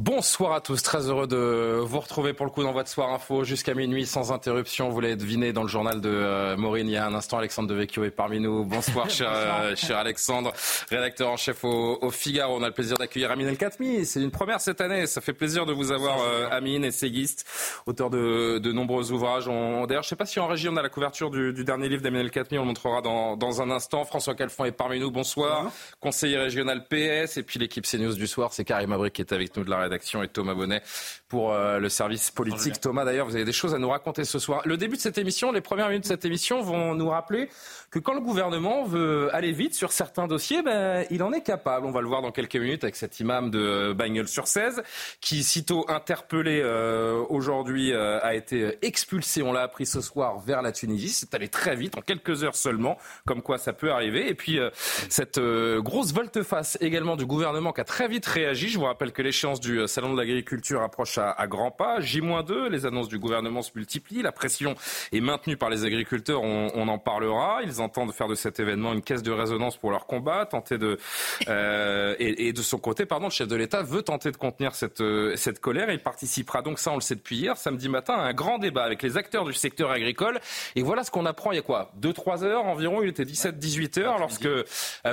Bonsoir à tous, très heureux de vous retrouver pour le coup dans votre soir info jusqu'à minuit sans interruption. Vous l'avez deviné dans le journal de euh, Maureen il y a un instant. Alexandre Devecchio est parmi nous. Bonsoir, cher, euh, cher Alexandre, rédacteur en chef au, au, Figaro. On a le plaisir d'accueillir Amine El Khatmi. C'est une première cette année. Ça fait plaisir de vous avoir, euh, Amine, essayiste, auteur de, de nombreux ouvrages. On, d'ailleurs, je ne sais pas si en régie on a la couverture du, du dernier livre d'Amine El Khatmi. On le montrera dans, dans un instant. François Calfon est parmi nous. Bonsoir. Conseiller régional PS. Et puis l'équipe CNews du soir, c'est Karim Abri qui est avec nous de la rédaction et Thomas Bonnet pour euh, le service politique. Thomas, d'ailleurs, vous avez des choses à nous raconter ce soir. Le début de cette émission, les premières minutes de cette émission vont nous rappeler que quand le gouvernement veut aller vite sur certains dossiers, ben, il en est capable. On va le voir dans quelques minutes avec cet imam de Bagnols-sur-Cèze qui, sitôt interpellé euh, aujourd'hui, euh, a été expulsé, on l'a appris ce soir, vers la Tunisie. C'est allé très vite, en quelques heures seulement, comme quoi ça peut arriver. Et puis, euh, cette grosse volte-face également du gouvernement qui a très vite réagi. Je vous rappelle que l'échéance du Salon de l'agriculture approche à, à grands pas. J-2, les annonces du gouvernement se multiplient. La pression est maintenue par les agriculteurs, on, on en parlera. Ils entendent faire de cet événement une caisse de résonance pour leur combat, tenter de euh, et, et, de son côté, pardon, le chef de l'État veut tenter de contenir cette cette colère. Il participera donc, ça on le sait depuis hier, samedi matin, à un grand débat avec les acteurs du secteur agricole. Et voilà ce qu'on apprend il y a quoi? Deux trois heures environ? Il était 17-18 heures lorsque euh,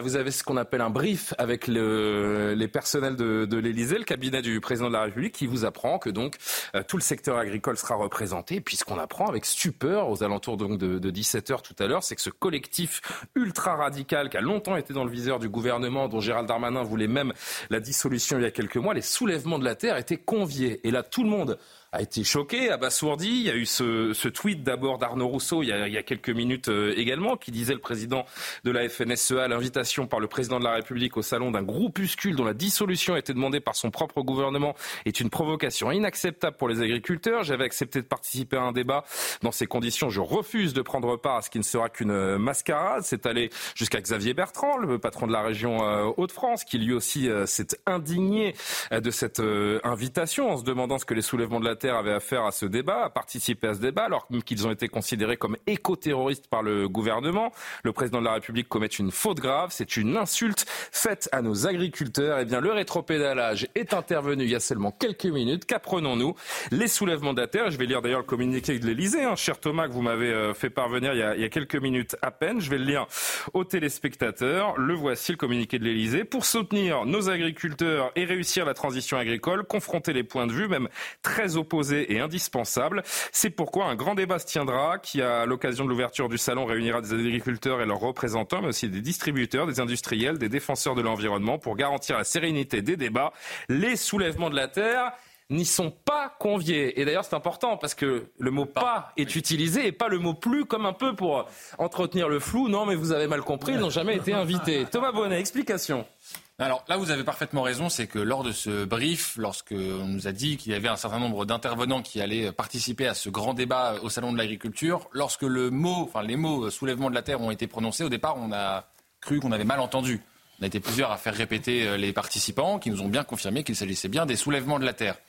vous avez ce qu'on appelle un brief avec le, les personnels de, de l'Élysée, le cabinet du président de la République, qui vous apprend que donc euh, tout le secteur agricole sera représenté. Puis ce qu'on apprend avec stupeur aux alentours donc de, de 17 heures tout à l'heure, c'est que ce collectif ultra radical qui a longtemps été dans le viseur du gouvernement, dont Gérald Darmanin voulait même la dissolution il y a quelques mois, les soulèvements de la terre étaient conviés. Et là, tout le monde a été choqué, abasourdi. Il y a eu ce, tweet d'abord d'Arnaud Rousseau il y, a, quelques minutes euh, également, qui disait le président de la FNSEA l'invitation par le président de la République au salon d'un groupuscule dont la dissolution a été demandée par son propre gouvernement est une provocation inacceptable pour les agriculteurs. J'avais accepté de participer à un débat. Dans ces conditions, je refuse de prendre part à ce qui ne sera qu'une mascarade. C'est allé jusqu'à Xavier Bertrand, le patron de la région euh, Hauts-de-France, qui lui aussi euh, s'est indigné de cette invitation en se demandant ce que les soulèvements de la Terre avait affaire à ce débat, à participer à ce débat, alors qu'ils ont été considérés comme éco-terroristes par le gouvernement. Le président de la République commet une faute grave, c'est une insulte faite à nos agriculteurs. Eh bien, le rétropédalage est intervenu il y a seulement quelques minutes. Qu'apprenons-nous? Les soulèvements de la terre. Je vais lire d'ailleurs le communiqué de l'Elysée, hein, cher Thomas, que vous m'avez fait parvenir il y, a, il y, a, quelques minutes à peine. Je vais le lire aux téléspectateurs. Le voici, le communiqué de l'Elysée. Pour soutenir nos agriculteurs et réussir la transition agricole, confronter les points de vue, même très opposés et indispensable. C'est pourquoi un grand débat se tiendra qui, à l'occasion de l'ouverture du salon, réunira des agriculteurs et leurs représentants, mais aussi des distributeurs, des industriels, des défenseurs de l'environnement pour garantir la sérénité des débats. Les soulèvements de la terre n'y sont pas conviés. Et d'ailleurs, c'est important parce que le mot pas est utilisé et pas le mot plus comme un peu pour entretenir le flou. Non, mais vous avez mal compris, ils n'ont jamais été invités. Thomas Bonnet, explication. Alors là, vous avez parfaitement raison, c'est que lors de ce brief, lorsque on nous a dit qu'il y avait un certain nombre d'intervenants qui allaient participer à ce grand débat au salon de l'agriculture, lorsque le mot, enfin les mots soulèvement de la terre ont été prononcés, au départ, on a cru qu'on avait mal entendu. On a été plusieurs à faire répéter les participants qui nous ont bien confirmé qu'il s'agissait bien des soulèvements de la terre.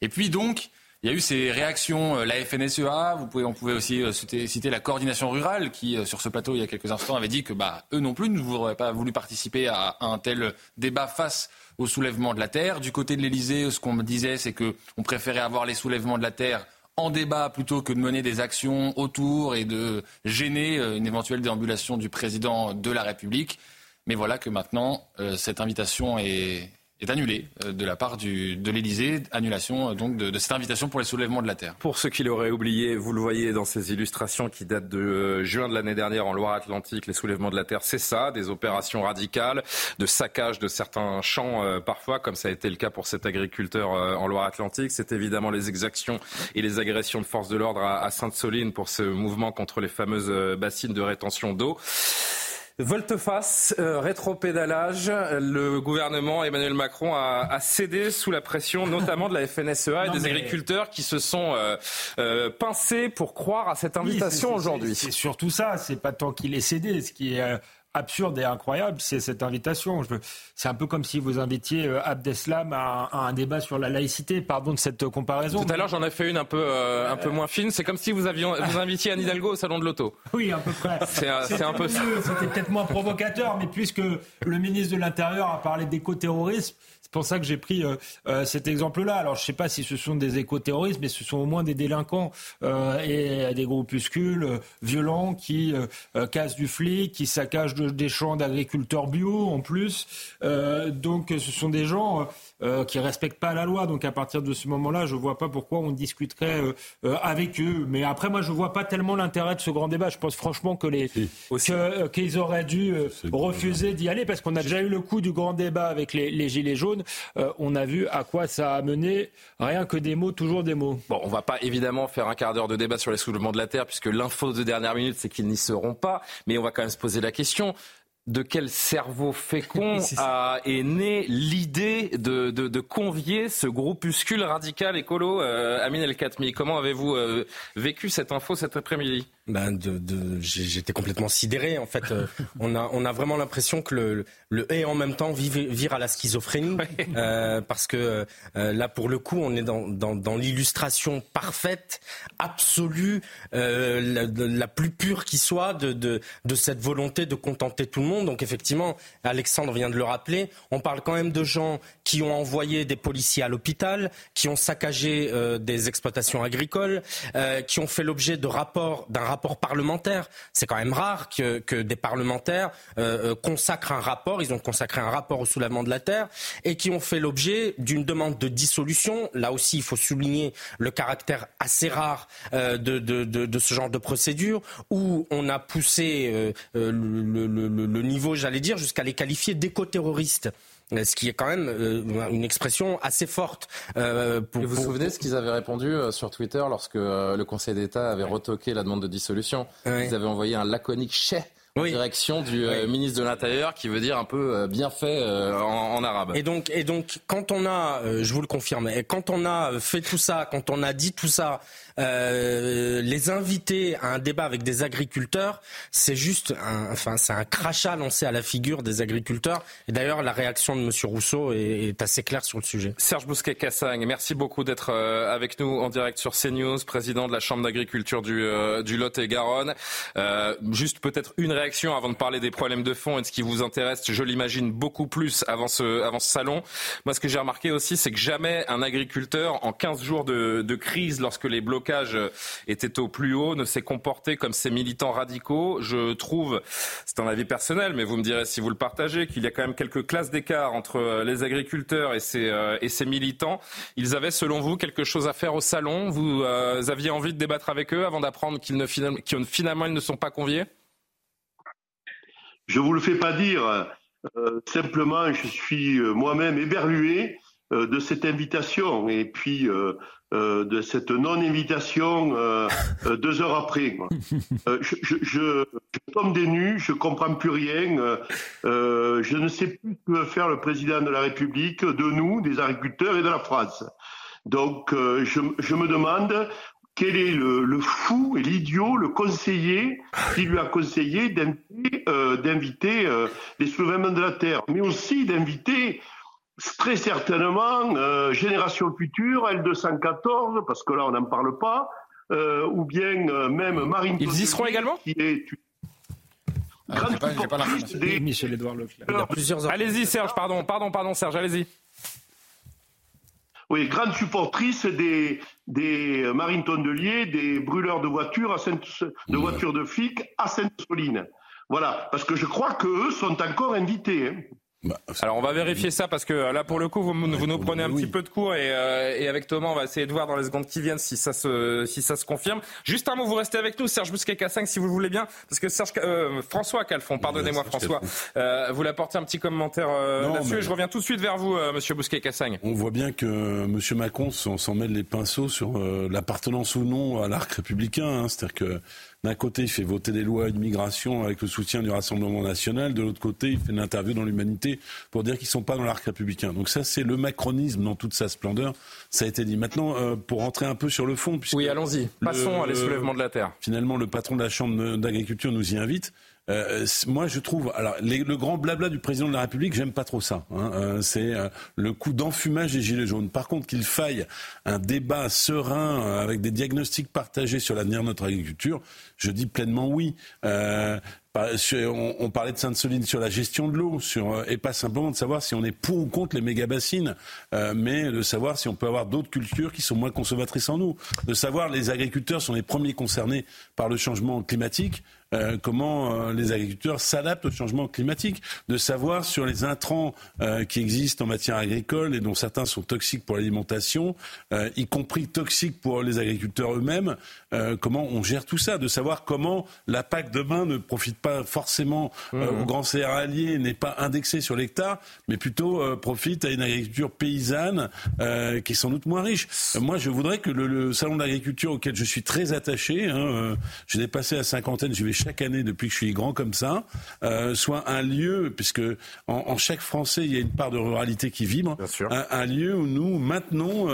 Et puis donc, il y a eu ces réactions, la FNSEA, vous pouvez, on pouvait aussi citer, citer la coordination rurale qui, sur ce plateau il y a quelques instants, avait dit que bah, eux non plus ne voudraient pas voulu participer à, un tel débat face au soulèvement de la terre. Du côté de l'Elysée, ce qu'on me disait, c'est qu'on préférait avoir les soulèvements de la terre en débat plutôt que de mener des actions autour et de gêner une éventuelle déambulation du président de la République. Mais voilà que maintenant, euh, cette invitation est, est annulée euh, de la part du, de l'Elysée, annulation euh, donc de, de, cette invitation pour les soulèvements de la terre. Pour ceux qui l'auraient oublié, vous le voyez dans ces illustrations qui datent de euh, juin de l'année dernière en Loire-Atlantique, les soulèvements de la terre, c'est ça, des opérations radicales, de saccage de certains champs euh, parfois, comme ça a été le cas pour cet agriculteur euh, en Loire-Atlantique. C'est évidemment les exactions et les agressions de forces de l'ordre à, à Sainte-Soline pour ce mouvement contre les fameuses bassines de rétention d'eau. Volte-face, euh, rétropédalage, le gouvernement Emmanuel Macron a, cédé sous la pression notamment de la FNSEA et des agriculteurs qui se sont euh, euh, pincés pour croire à cette invitation aujourd'hui. C'est surtout ça, c'est pas tant qu'il ait cédé, ce qui est absurde et incroyable, c'est cette invitation. C'est un peu comme si vous invitiez euh, Abdeslam à, un débat sur la laïcité. Pardon de cette comparaison. Tout à l'heure, j'en ai fait une un peu, euh, un peu moins fine. C'est comme si vous, aviez, vous invitiez Anne Hidalgo au salon de l'auto. Oui, à peu près. C'est un peu ça. C'était peut-être moins provocateur, mais puisque le ministre de l'Intérieur a parlé d'éco-terrorisme, c'est pour ça que j'ai pris euh, euh, cet exemple-là. Alors, je ne sais pas si ce sont des éco-terroristes, mais ce sont au moins des délinquants euh, et des groupuscules violents qui cassent du flic, qui saccagent des champs d'agriculteurs bio en plus. donc, ce sont des gens euh, qui respectent pas la loi. Donc à partir de ce moment-là, je vois pas pourquoi on discuterait euh, euh, avec eux. Mais après, moi, je vois pas tellement l'intérêt de ce grand débat. Je pense franchement que les qu'ils auraient dû refuser d'y aller parce qu'on a déjà eu le coup du grand débat avec les, les gilets jaunes. on a vu à quoi ça a mené. Rien que des mots, toujours des mots. Bon, on va pas évidemment faire un quart d'heure de débat sur les soulèvements de la terre puisque l'info de dernière minute, c'est qu'ils n'y seront pas. Mais on va quand même se poser la question de quel cerveau fécond a, est née l'idée de, de, convier ce groupuscule radical écolo euh, Amin El Khatmi? Comment avez-vous euh, vécu cette info cet après-midi? Ben de, de j'étais complètement sidéré. En fait, euh, on a on a vraiment l'impression que le, le et en même temps vire, à la schizophrénie, euh, parce que euh, là pour le coup, on est dans dans, dans l'illustration parfaite, absolue, la, la, plus pure qui soit de, de de cette volonté de contenter tout le monde. Donc effectivement, Alexandre vient de le rappeler, on parle quand même de gens qui ont envoyé des policiers à l'hôpital, qui ont saccagé des exploitations agricoles, qui ont fait l'objet de rapports d'un rapport rapport parlementaire. C'est quand même rare que, des parlementaires euh, euh, consacrent un rapport. Ils ont consacré un rapport au soulèvement de la terre et qui ont fait l'objet d'une demande de dissolution. Là aussi, il faut souligner le caractère assez rare euh, de, ce genre de procédure où on a poussé le, le, niveau, j'allais dire, jusqu'à les qualifier d'éco-terroristes ce qui est quand même euh, une expression assez forte. Euh, vous vous souvenez ce qu'ils avaient répondu euh, sur Twitter lorsque le Conseil d'État avait retoqué la demande de dissolution? Ils avaient envoyé un laconique chèque en direction du ministre de l'Intérieur, qui veut dire un peu bien fait en, arabe. Et donc, et donc, quand on a, je vous le confirme, et quand on a fait tout ça, quand on a dit tout ça, euh, les inviter à un débat avec des agriculteurs, c'est juste un, enfin, c'est un crachat lancé à la figure des agriculteurs. Et d'ailleurs, la réaction de M. Rousseau est, est, assez claire sur le sujet. Serge Bousquet-Cassagne, merci beaucoup d'être euh, avec nous en direct sur CNews, président de la Chambre d'agriculture du, euh, du Lot-et-Garonne. Euh, juste peut-être une réaction avant de parler des problèmes de fond et de ce qui vous intéresse, je l'imagine beaucoup plus avant ce, avant ce salon. Moi, ce que j'ai remarqué aussi, c'est que jamais un agriculteur, en 15 jours de, de crise, lorsque les blocs euh, était au plus haut, ne s'est comporté comme ces militants radicaux. Je trouve, c'est un avis personnel, mais vous me direz si vous le partagez, qu'il y a quand même quelques classes d'écart entre euh, les agriculteurs et ces, euh, militants. Ils avaient, selon vous, quelque chose à faire au salon? Vous aviez envie de débattre avec eux avant d'apprendre qu'ils ne, finalement ils ne sont pas conviés? Je vous le fais pas dire. simplement, je suis moi-même éberlué de cette invitation. Et puis, de cette non-invitation euh, euh, deux heures après. je, je, je, tombe des nues, je comprends plus rien. je ne sais plus ce que veut faire le président de la République de nous, des agriculteurs et de la France. Donc, je, me demande quel est le, le fou et l'idiot, le conseiller qui lui a conseillé d'inviter les soulèvements de la terre, mais aussi d'inviter très certainement euh, Génération Future, L214, parce que là on n'en parle pas, euh, ou bien euh, même Marine. Ils y seront également qui est ah, pas, pas des... Michel Edouard Leclerc. Allez-y Serge, pardon, pardon, pardon Serge, allez-y. Oui, grande supportrice des, des marines tondeliers, des brûleurs de voitures, à Sainte, de voitures de flics à Sainte-Soline. Voilà, parce que je crois qu'eux sont encore invités. Hein. Bah, Alors on va vérifier ça parce que euh, là pour le coup vous, vous nous prenez un petit peu de cours et, euh, et avec Thomas on va essayer de voir dans les secondes qui viennent si ça se si ça se confirme. Juste un mot, vous restez avec nous Serge Bousquet-Cassin si vous le voulez bien parce que Serge euh, François Calfon, pardonnez-moi François, euh, vous l'apportez un petit commentaire euh, là-dessus. mais- Je reviens tout de suite vers vous euh, Monsieur Bousquet-Cassagne. On voit bien que M. Macron s'en s'en mêle les pinceaux sur euh, l'appartenance ou non à l'arc républicain. hein. C'est-à-dire que d'un côté, il fait voter des lois d'immigration avec le soutien du Rassemblement national. De l'autre côté, il fait une interview dans l'Humanité pour dire qu'ils sont pas dans l'arc républicain. Donc ça, c'est le macronisme dans toute sa splendeur. Ça a été dit. Maintenant, euh, pour rentrer un peu sur le fond, puisque Oui allons-y. Passons à les soulèvements de la terre. finalement le patron de la Chambre d'agriculture nous y invite. Euh, moi, je trouve, alors le grand blabla du président de la République, j'aime pas trop ça. hein. Euh, c'est euh, le coup d'enfumage des gilets jaunes. Par contre, qu'il faille un débat serein euh, avec des diagnostics partagés sur l'avenir de notre agriculture, je dis pleinement oui. On, parlait de Sainte-Soline sur la gestion de l'eau, euh, et pas simplement de savoir si on est pour ou contre les méga bassines, euh, mais de savoir si on peut avoir d'autres cultures qui sont moins consommatrices en eau, de savoir les agriculteurs sont les premiers concernés par le changement climatique. euh, comment les agriculteurs s'adaptent au changement climatique, de savoir sur les intrants qui existent en matière agricole et dont certains sont toxiques pour l'alimentation, y compris toxiques pour les agriculteurs eux-mêmes, comment on gère tout ça, de savoir comment la PAC demain ne profite pas forcément euh, aux grands céréaliers, n'est pas indexée sur l'hectare, mais plutôt euh, profite à une agriculture paysanne euh, qui est sans doute moins riche. Euh, moi, je voudrais que le, le salon de l'agriculture auquel je suis très attaché, hein, euh, j'ai dépassé la cinquantaine, j'y vais chaque année depuis que je suis grand comme ça, soit un lieu, puisque en, en chaque Français, il y a une part de ruralité qui vibre, un, un lieu où nous maintenons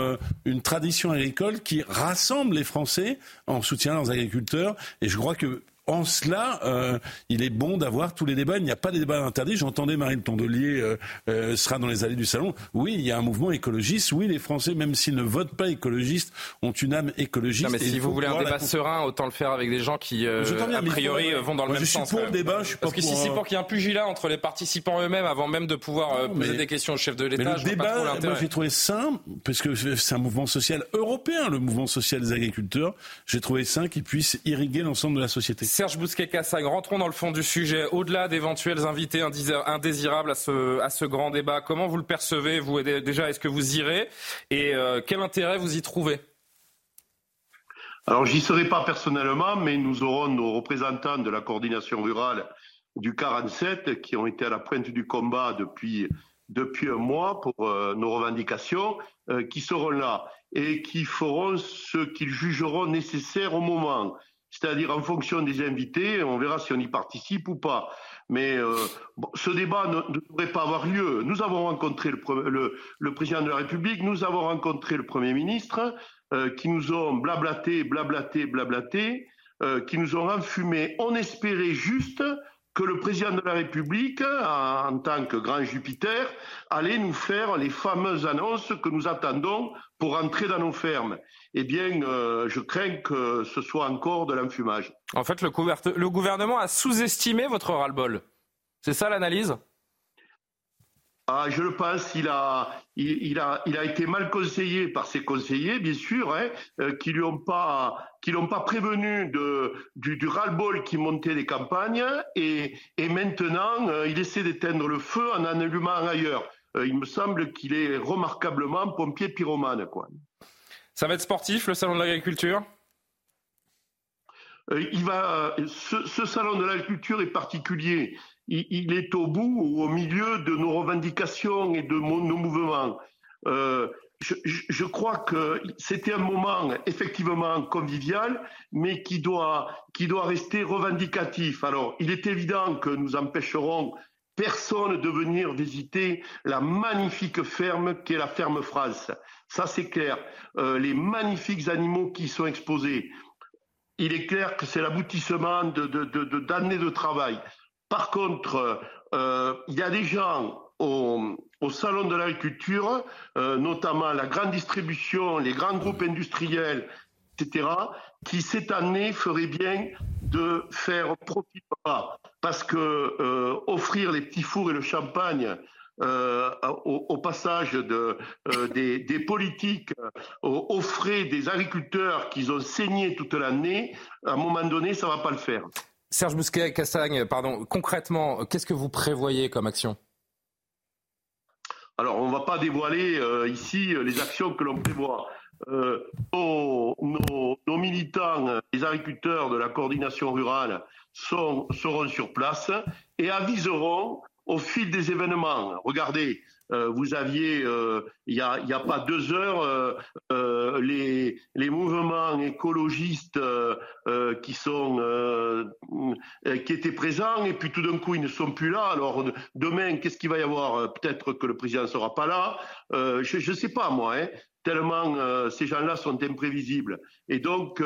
une tradition agricole qui rassemble les Français en soutien à leurs agriculteurs. Et je crois que en cela, euh, il est bon d'avoir tous les débats. Il n'y a pas de débat interdit. J'entendais Marine Tondelier euh, euh, sera dans les allées du salon. Oui, il y a un mouvement écologiste. Oui, les Français, même s'ils ne votent pas écologistes, ont une âme écologiste. Non, mais si vous voulez un la débat serein, autant le faire avec des gens qui, euh, bien, a priori, faut- vont dans le Moi, même je suis sens. pour quand le même. débat, je suis pas Parce que si pour, c'est pour qu'il y ait un pugilat entre les participants eux-mêmes avant même de pouvoir poser des questions au chef de l'État, le je vois pas trop débat, moi j'ai trouvé sain, parce que c'est un mouvement social européen, le mouvement social des agriculteurs. J'ai trouvé sain qu'il puisse irriguer l'ensemble de la société. Serge Bousquet-Cassagne, rentrons dans le fond du sujet. Au-delà d'éventuels invités indésir- indésirables à ce, grand débat, comment vous le percevez vous Déjà, est-ce que vous irez Et euh, quel intérêt vous y trouvez? Alors, j'y serai pas personnellement, mais nous aurons nos représentants de la coordination rurale du 47 qui ont été à la pointe du combat depuis, depuis un mois pour euh, nos revendications, euh, qui seront là et qui feront ce qu'ils jugeront nécessaire au moment. C'est-à-dire en fonction des invités, on verra si on y participe ou pas. Mais euh, ce débat ne, devrait pas avoir lieu. Nous avons rencontré le, le président de la République, nous avons rencontré le Premier ministre, euh, qui nous ont blablaté, blablaté, blablaté, euh, qui nous ont enfumé. On espérait juste que le président de la République, en, tant que grand Jupiter, allait nous faire les fameuses annonces que nous attendons pour entrer dans nos fermes. Eh bien, euh, je crains que ce soit encore de l'enfumage. En fait, le, le gouvernement a sous-estimé votre ras-le-bol. C'est ça l'analyse? Ah, je le pense, il a, il, il a, il a été mal conseillé par ses conseillers, bien sûr, hein, euh, qui lui ont pas, qui l'ont pas prévenu de, du, du ras-le-bol qui montait des campagnes, et, et maintenant, euh, il essaie d'éteindre le feu en en allumant ailleurs. Euh, il me semble qu'il est remarquablement pompier pyromane, quoi. Ça va être sportif, le salon de l'agriculture? Euh, il va, ce, ce salon de l'agriculture est particulier. Il, est au bout ou au milieu de nos revendications et de nos mouvements. Euh, je, crois que c'était un moment effectivement convivial, mais qui doit, qui doit rester revendicatif. Alors, il est évident que nous empêcherons personne de venir visiter la magnifique ferme qui est la ferme France. Ça, c'est clair. Euh, les magnifiques animaux qui y sont exposés il est clair que c'est l'aboutissement de, de, de, d'années de travail. Par contre, euh, il y a des gens au, salon de l'agriculture, euh, notamment la grande distribution, les grands groupes industriels, etc., qui cette année feraient bien de faire profit bas, parce que euh, offrir les petits fours et le champagne au, passage de, des, politiques aux, aux frais des agriculteurs qu'ils ont saigné toute l'année, à un moment donné, ça va pas le faire. Serge Bousquet-Cassagne, pardon, concrètement, qu'est-ce que vous prévoyez comme action? Alors, on ne va pas dévoiler ici les actions que l'on prévoit. Nos, nos, militants, les agriculteurs de la coordination rurale seront sur place et aviseront au fil des événements. Regardez, euh, vous aviez, euh, il n'y a, pas deux heures, euh, les, mouvements écologistes qui sont, qui étaient présents, et puis tout d'un coup ils ne sont plus là. Alors demain, qu'est-ce qu'il va y avoir? Peut-être que le président ne sera pas là. je ne sais pas moi. Hein tellement ces gens-là sont imprévisibles. Et donc,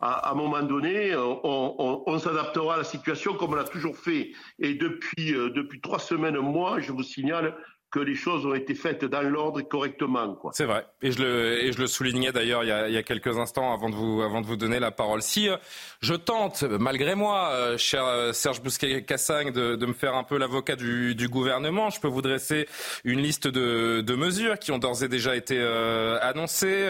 à, un moment donné, on, s'adaptera à la situation comme on l'a toujours fait. Et depuis, depuis trois semaines, moi, je vous signale que les choses ont été faites dans l'ordre correctement. C'est vrai. Et je le, soulignais d'ailleurs il, y a quelques instants avant de vous, donner la parole. Si euh, je tente, malgré moi, euh, cher euh, Serge Bousquet-Cassagne, de, me faire un peu l'avocat du, gouvernement, je peux vous dresser une liste de, de mesures qui ont d'ores et déjà été annoncées.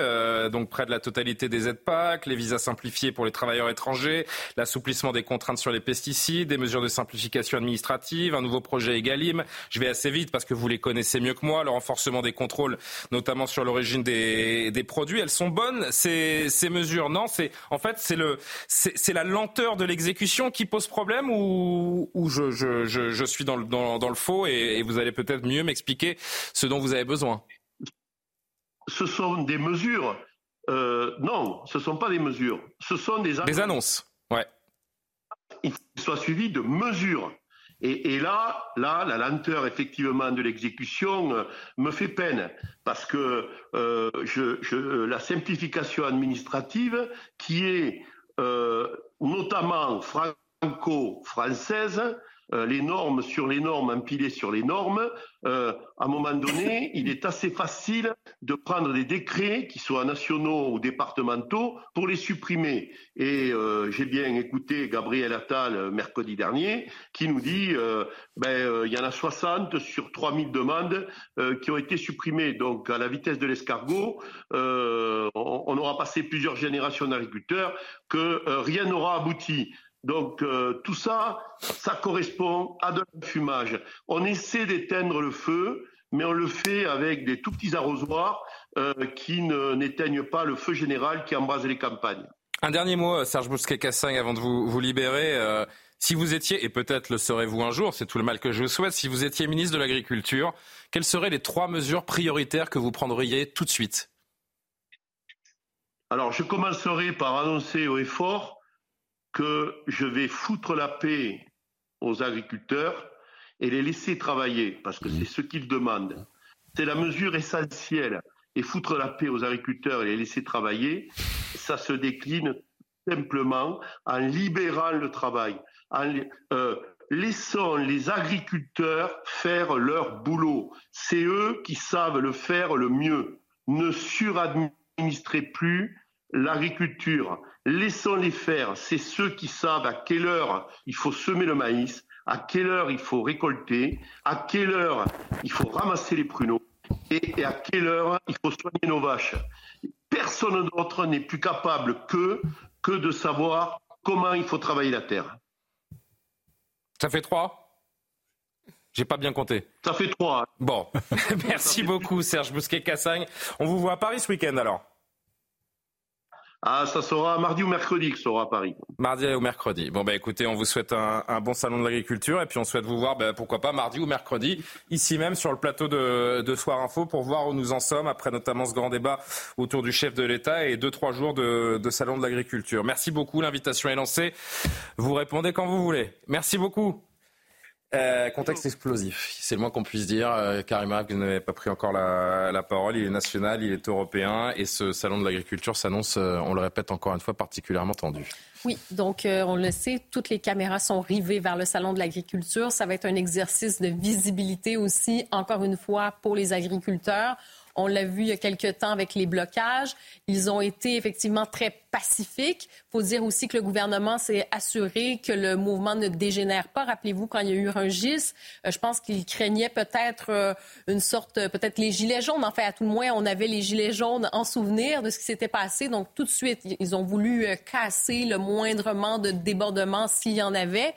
donc près de la totalité des aides PAC, les visas simplifiés pour les travailleurs étrangers, l'assouplissement des contraintes sur les pesticides, des mesures de simplification administrative, un nouveau projet EGalim. Je vais assez vite parce que vous les connaissez connaissez mieux que moi, le renforcement des contrôles, notamment sur l'origine des, des, produits. Elles sont bonnes, ces, ces mesures Non, c'est en fait c'est le c'est la lenteur de l'exécution qui pose problème ou, ou je, je, je, je, suis dans le, dans, dans le faux et, et vous allez peut-être mieux m'expliquer ce dont vous avez besoin. Ce sont des mesures. Euh, non, ce ne sont pas des mesures. Ce sont des annonces. Des annonces, ouais. Il soit suivi de mesures. Et, et, là, là, la lenteur effectivement de l'exécution euh, me fait peine. Parce que euh, je, je, la simplification administrative, qui est euh, notamment franco-française, euh, les normes sur les normes, empilées sur les normes, euh, à un moment donné, il est assez facile de prendre des décrets, qui soient nationaux ou départementaux, pour les supprimer. Et euh, j'ai bien écouté Gabriel Attal mercredi dernier, qui nous dit ben, il y en a 60 sur 3000 demandes qui ont été supprimées. Donc, à la vitesse de l'escargot, on, on aura passé plusieurs générations d'agriculteurs que rien n'aura abouti. Donc euh, tout ça, ça correspond à de l'enfumage. On essaie d'éteindre le feu, mais on le fait avec des tout petits arrosoirs euh, qui n'éteignent pas le feu général qui embrase les campagnes. Un dernier mot, euh, Serge Bousquet-Cassin, avant de vous, vous libérer. si vous étiez, et peut-être le serez-vous un jour, c'est tout le mal que je vous souhaite, si vous étiez ministre de l'Agriculture, quelles seraient les trois mesures prioritaires que vous prendriez tout de suite? Alors, je commencerai par annoncer au effort que je vais foutre la paix aux agriculteurs et les laisser travailler, parce que c'est ce qu'ils demandent. C'est la mesure essentielle. Et foutre la paix aux agriculteurs et les laisser travailler, ça se décline simplement en libérant le travail, en euh, laissant les agriculteurs faire leur boulot. C'est eux qui savent le faire le mieux. Ne suradministrez plus l'agriculture. Laissons-les faire. C'est ceux qui savent à quelle heure il faut semer le maïs, à quelle heure il faut récolter, à quelle heure il faut ramasser les pruneaux et, à quelle heure il faut soigner nos vaches. Personne d'autre n'est plus capable que, que de savoir comment il faut travailler la terre. Ça fait trois? J'ai pas bien compté. Ça fait trois. Bon, merci beaucoup Serge Bousquet-Cassagne. On vous voit à Paris ce week-end alors ah, ça sera mardi ou mercredi que ça sera à Paris. Mardi ou mercredi. Bon, bah écoutez, on vous souhaite un, bon salon de l'agriculture et puis on souhaite vous voir, bah, pourquoi pas, mardi ou mercredi, ici même sur le plateau de, de, Soir Info pour voir où nous en sommes après notamment ce grand débat autour du chef de l'État et deux, trois jours de salon de l'agriculture. Merci beaucoup, l'invitation est lancée. Vous répondez quand vous voulez. Merci beaucoup. Euh, contexte explosif, c'est le moins qu'on puisse dire. Euh, Karima, vous n'avez pas pris encore la, la, parole. Il est national, il est européen, et ce salon de l'agriculture s'annonce, euh, on le répète encore une fois, particulièrement tendu. Oui, donc euh, on le sait, toutes les caméras sont rivées vers le salon de l'agriculture. Ça va être un exercice de visibilité aussi, encore une fois, pour les agriculteurs. On l'a vu il y a quelques temps avec les blocages. Ils ont été effectivement très pacifiques. Il faut dire aussi que le gouvernement s'est assuré que le mouvement ne dégénère pas. Rappelez-vous, quand il y a eu Rungis, euh, je pense qu'il craignait peut-être euh, une sorte, peut-être les gilets jaunes. En fait, à tout le moins, on avait les gilets jaunes en souvenir de ce qui s'était passé. Donc, tout de suite, ils ont voulu euh, casser le moindrement de débordement s'il y en avait.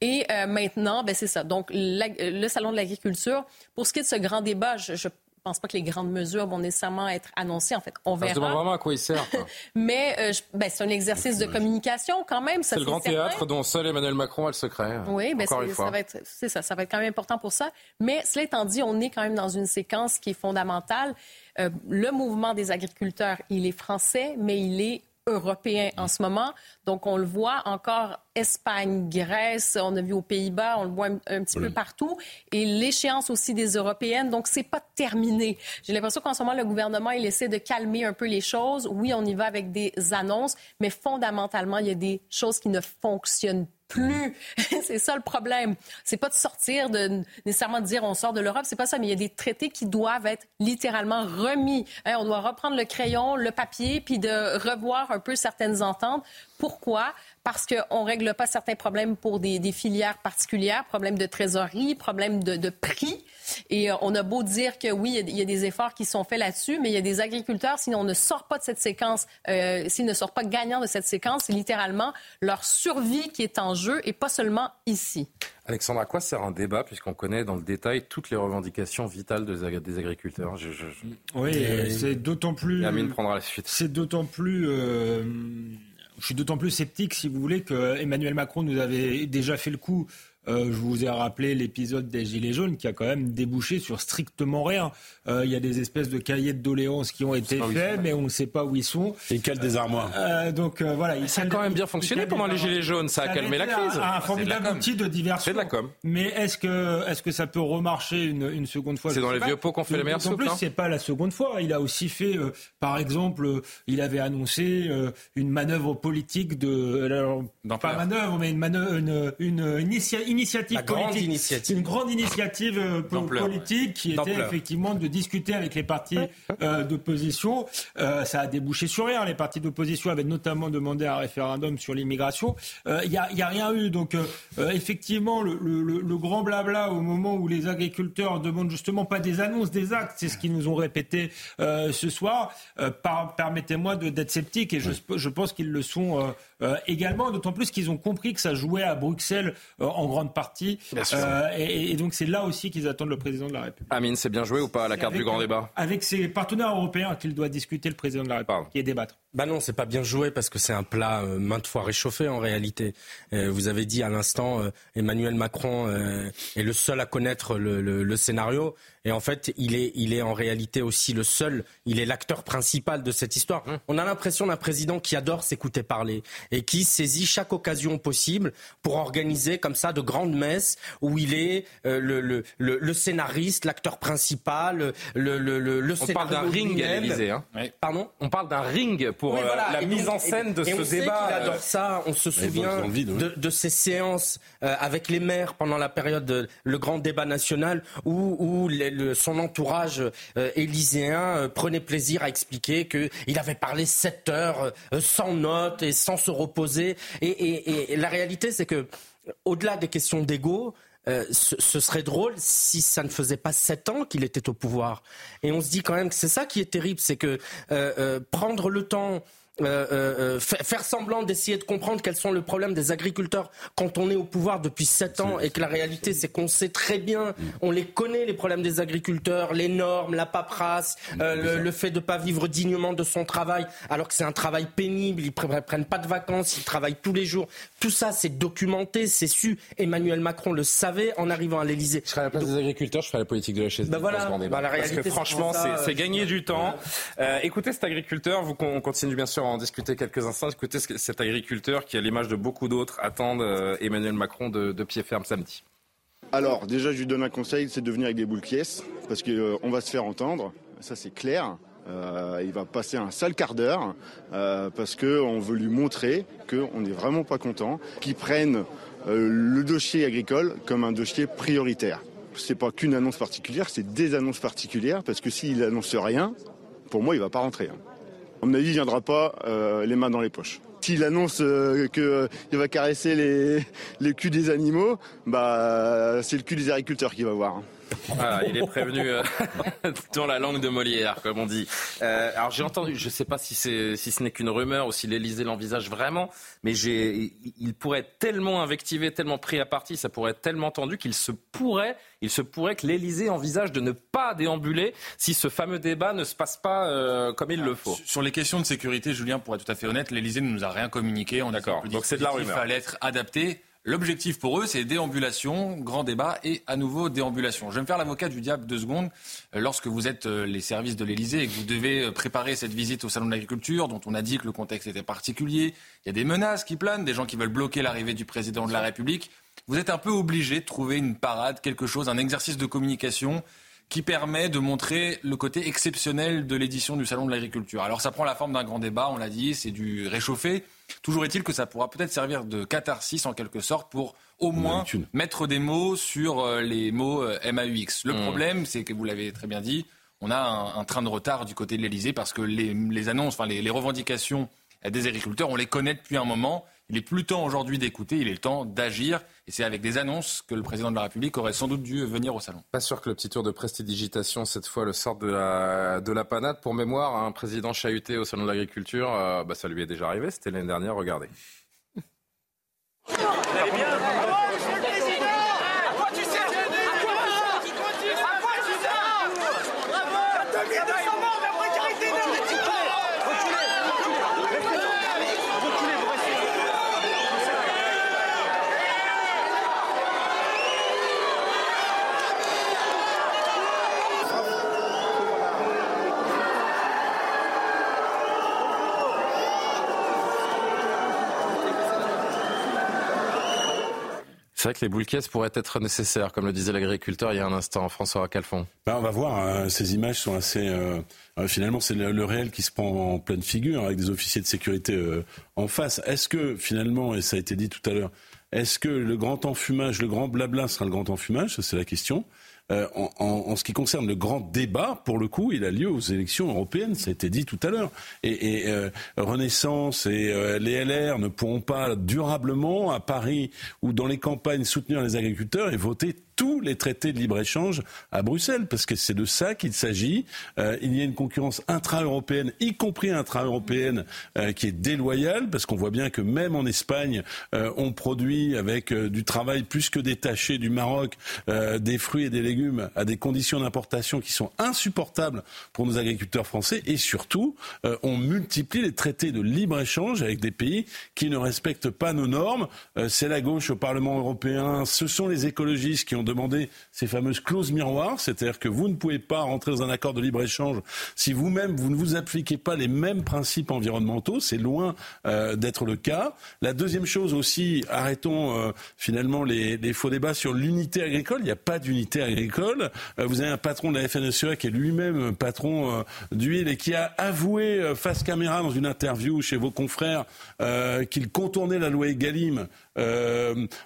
Et maintenant, ben, c'est ça. Donc, le Salon de l'agriculture, pour ce qui est de ce grand débat, je je pense pas que les grandes mesures vont nécessairement être annoncées. En fait, on verra. Se demande vraiment à quoi il sert. Mais euh, ben, c'est un exercice de communication quand même. C'est le grand théâtre dont seul Emmanuel Macron a le secret. Oui, ben, ça va être, c'est ça, ça va être quand même important pour ça. Mais cela étant dit, on est quand même dans une séquence qui est fondamentale. Euh, le mouvement des agriculteurs, il est français, mais il est européen en ce moment. Donc, on le voit encore Espagne, Grèce, on a vu aux Pays-Bas, on le voit un, petit peu partout. Et l'échéance aussi des Européennes, donc c'est pas terminé. J'ai l'impression qu'en ce moment, le gouvernement, il essaie de calmer un peu les choses. Oui, on y va avec des annonces, mais fondamentalement, il y a des choses qui ne fonctionnent plus. c'est ça le problème. C'est pas de sortir, de nécessairement de dire on sort de l'Europe, c'est pas ça, mais il y a des traités qui doivent être littéralement remis. Hein, on doit reprendre le crayon, le papier, puis de revoir un peu certaines ententes. Pourquoi? Parce qu'on ne règle pas certains problèmes pour des, filières particulières, problèmes de trésorerie, problèmes de, prix. Et euh, on a beau dire que oui, il y, a des efforts qui sont faits là-dessus, mais il y a des agriculteurs, si on ne sort pas de cette séquence, euh, s'ils ne sortent pas gagnants de cette séquence, c'est littéralement leur survie qui est en jeu et pas seulement ici. Alexandre, à quoi sert un débat puisqu'on connaît dans le détail toutes les revendications vitales des agriculteurs? Oui, c'est d'autant plus. Amine prendra la suite. C'est d'autant plus. Euh, je suis d'autant plus sceptique, si vous voulez, que Emmanuel Macron nous avait déjà fait le coup euh, je vous ai rappelé l'épisode des Gilets jaunes qui a quand même débouché sur strictement rien. Euh, il y a des espèces de cahiers de doléances qui ont été faits, mais on ne sait pas où ils sont. Et quel désarmoire. Euh, donc voilà. Ça a quand même bien fonctionné pendant les Gilets jaunes, ça a calmé la crise. Un, un formidable outil de diversion. C'est de la com. Mais est-ce que, est-ce que ça peut remarcher une, une seconde fois? C'est dans les vieux pots qu'on fait les meilleures soupes. En plus, c'est pas la seconde fois. Il a aussi fait, par exemple, il avait annoncé une manœuvre politique de, alors, pas manœuvre, mais une manœuvre, une, une, une initiative politique, initiative. une grande initiative euh, politique qui était effectivement de discuter avec les partis euh, d'opposition. Euh, ça a débouché sur rien. Les partis d'opposition avaient notamment demandé un référendum sur l'immigration. Il n'y a, rien eu. Donc effectivement, le, le, le, grand blabla au moment où les agriculteurs demandent justement pas des annonces, des actes, c'est ce qu'ils nous ont répété ce soir. Permettez-moi d'être sceptique et je, je pense qu'ils le sont également, d'autant plus qu'ils ont compris que ça jouait à Bruxelles en grande partie euh, et, donc c'est là aussi qu'ils attendent le président de la République. Amine, c'est bien joué ou pas à la carte du grand débat Avec ses partenaires européens qu'il doit discuter le président de la République et débattre. Bah non, c'est pas bien joué parce que c'est un plat euh, maintes fois réchauffé en réalité. Euh, vous avez dit à l'instant, Emmanuel Macron est le seul à connaître le, le, scénario. Et en fait, il est, il est en réalité aussi le seul, il est l'acteur principal de cette histoire. Mmh. On a l'impression d'un président qui adore s'écouter parler et qui saisit chaque occasion possible pour organiser comme ça de grandes messes où il est euh, le, le, le, scénariste, l'acteur principal, le, le, le On parle d'un ring à l'Élysée. Hein. Pardon? On parle d'un ring pour euh, la mise en scène de ce on débat. Sait adore euh, ça. On se souvient de, de, ces séances avec les maires pendant la période de, le grand débat national où, où les, son entourage euh, élyséen euh, prenait plaisir à expliquer qu'il avait parlé sept heures euh, sans notes et sans se reposer. Et, la réalité, c'est que, au-delà des questions d'ego, ce, serait drôle si ça ne faisait pas sept ans qu'il était au pouvoir. Et on se dit quand même que c'est ça qui est terrible, c'est que prendre le temps euh, euh, euh faire semblant d'essayer de comprendre quels sont les problèmes des agriculteurs quand on est au pouvoir depuis sept ans et que la réalité c'est qu'on sait très bien, on les connaît les problèmes des agriculteurs, les normes, la paperasse, euh, le, fait de pas vivre dignement de son travail alors que c'est un travail pénible, ils prennent pas de vacances, ils travaillent tous les jours. Tout ça c'est documenté, c'est su. Emmanuel Macron le savait en arrivant à l'Elysée. Je serais à la place des agriculteurs, je ferais la politique de la chaise. Ben voilà, bah la réalité, Parce que franchement c'est gagner du temps. écoutez cet agriculteur, vous on continue bien sûr en discuter quelques instants. Écoutez cet agriculteur qui, à l'image de beaucoup d'autres, attendent euh, Emmanuel Macron de, pied ferme samedi. Alors, déjà, je lui donne un conseil, c'est de venir avec des boules pièces, parce qu'on euh, va se faire entendre, ça c'est clair. Euh, il va passer un sale quart d'heure, parce qu'on veut lui montrer qu'on n'est vraiment pas content, qu'il prenne le dossier agricole comme un dossier prioritaire. c'est pas qu'une annonce particulière, c'est des annonces particulières, parce que s'il annonce rien, pour moi, il va pas rentrer. hein. À mon avis, il viendra pas euh, les mains dans les poches. S'il annonce euh, qu'il va caresser les, les culs des animaux, bah c'est le cul des agriculteurs qu'il va voir. hein. Voilà, il est prévenu euh, dans la langue de Molière, comme on dit. Euh, alors j'ai entendu, je ne sais pas si, si ce n'est qu'une rumeur ou si l'Élysée l'envisage vraiment, mais il pourrait être tellement invectivé, tellement pris à partie, ça pourrait être tellement tendu qu'il se pourrait, il se pourrait que l'Élysée envisage de ne pas déambuler si ce fameux débat ne se passe pas euh, comme il le faut. Sur les questions de sécurité, Julien, pour être tout à fait honnête, l'Elysée ne nous a rien communiqué. On D'accord. Donc c'est de la rumeur. allait être adapté. L'objectif pour eux, c'est déambulation, grand débat et à nouveau déambulation. Je vais me faire l'avocat du diable deux secondes. Euh, Lorsque vous êtes euh, les services de l'Elysée et que vous devez euh, préparer cette visite au Salon de l'Agriculture, dont on a dit que le contexte était particulier, il y a des menaces qui planent, des gens qui veulent bloquer l'arrivée du président de la République. Vous êtes un peu obligé de trouver une parade, quelque chose, un exercice de communication qui permet de montrer le côté exceptionnel de l'édition du Salon de l'Agriculture. Alors ça prend la forme d'un grand débat, on l'a dit, c'est du réchauffé. Toujours est-il que ça pourra peut-être servir de catharsis en quelque sorte pour au moins mettre des mots sur euh, les mots euh, MAUX. Le Mm. problème, c'est que vous l'avez très bien dit, on a un, un train de retard du côté de l'Elysée parce que les, les annonces, enfin les, les revendications des agriculteurs, on les connaît depuis un moment. Il est plus temps aujourd'hui d'écouter, il est le temps d'agir. Et c'est avec des annonces que le président de la République aurait sans doute dû venir au salon. Pas sûr que le petit tour de prestidigitation, cette fois, le sort de la, de la panade. Pour mémoire, un président chahuté au Salon de l'Agriculture, euh, bah, ça lui est déjà arrivé, c'était l'année dernière, regardez. C'est vrai que les boules caisses pourraient être nécessaires, comme le disait l'agriculteur il y a un instant, François Calfon. Ben, on va voir, hein, ces images sont assez... euh, euh, finalement, c'est le, réel qui se prend en pleine figure avec des officiers de sécurité euh, en face. Est-ce que finalement, et ça a été dit tout à l'heure, est-ce que le grand enfumage, le grand blabla sera le grand enfumage? C'est la question. Euh, en, en- en ce qui concerne le grand débat, pour le coup, il a lieu aux élections européennes, ça a été dit tout à l'heure. Et, et, euh, Renaissance et euh, les LR ne pourront pas durablement, à Paris ou dans les campagnes, soutenir les agriculteurs et voter tous les traités de libre-échange à Bruxelles, parce que c'est de ça qu'il s'agit. Euh, il y a une concurrence intra-européenne, y compris intra-européenne, euh, qui est déloyale, parce qu'on voit bien que même en Espagne, euh, on produit avec du travail plus que détaché du Maroc des fruits et des légumes à des conditions d'importation qui sont insupportables pour nos agriculteurs français, et surtout, on multiplie les traités de libre-échange avec des pays qui ne respectent pas nos normes. C'est la gauche au Parlement européen, ce sont les écologistes qui ont demandé ces fameuses clauses miroirs, c'est-à-dire que vous ne pouvez pas rentrer dans un accord de libre-échange si vous-même vous ne vous appliquez pas les mêmes principes environnementaux. C'est loin euh, d'être le cas. La deuxième chose aussi, arrêtons euh, finalement les, faux débats sur l'unité agricole. Il n'y a pas d'unité agricole. Euh, vous avez un patron de la FNSEA qui est lui-même patron d'huile et qui a avoué face caméra dans une interview chez vos confrères qu'il contournait la loi Egalim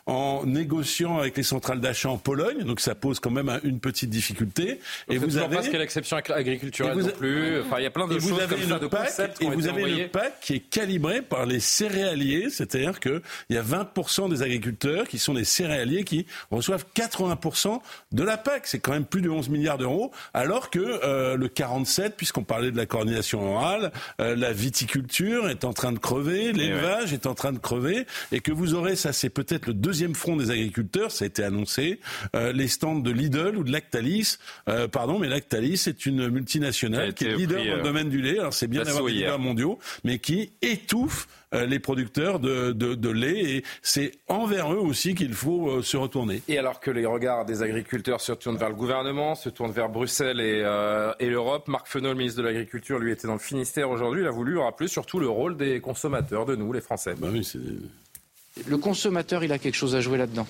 en négociant avec les centrales d'achat en Pologne. Donc ça pose quand même un- une petite difficulté. Et vous avez pas ce qu'est l'exception agri- agriculturelle vous non plus. Enfin, il y a plein de et vous choses avez comme ça, de concepts et vous avez envoyés. une PAC qui est calibrée par les céréaliers, c'est-à-dire qu'il y a 20% des agriculteurs qui sont des céréaliers qui reçoivent 80% de la PAC. C'est quand même plus de 11 milliards d'euros, alors que euh, le 47, puisqu'on parlait de la coordination orale, euh, la viticulture est en train de crever, l'élevage est en train de crever, et que vous aurez, ça c'est peut-être le deuxième front des agriculteurs, ça a été annoncé, euh, les stands de Lidl ou de Lactalis, euh, pardon, mais Lactalis est une multinationale qui est leader dans le euh, domaine du lait. Alors c'est bien d'avoir des hier. leaders mondiaux, mais qui étouffe les producteurs de, de, de lait. Et c'est envers eux aussi qu'il faut se retourner. Et alors que les regards des agriculteurs se tournent vers le gouvernement, se tournent vers Bruxelles et, euh, et l'Europe, Marc Fesneau, le ministre de l'Agriculture, lui était dans le Finistère aujourd'hui. Il a voulu rappeler surtout le rôle des consommateurs, de nous, les Français. Bah oui, c'est- Le consommateur, il a quelque chose à jouer là-dedans.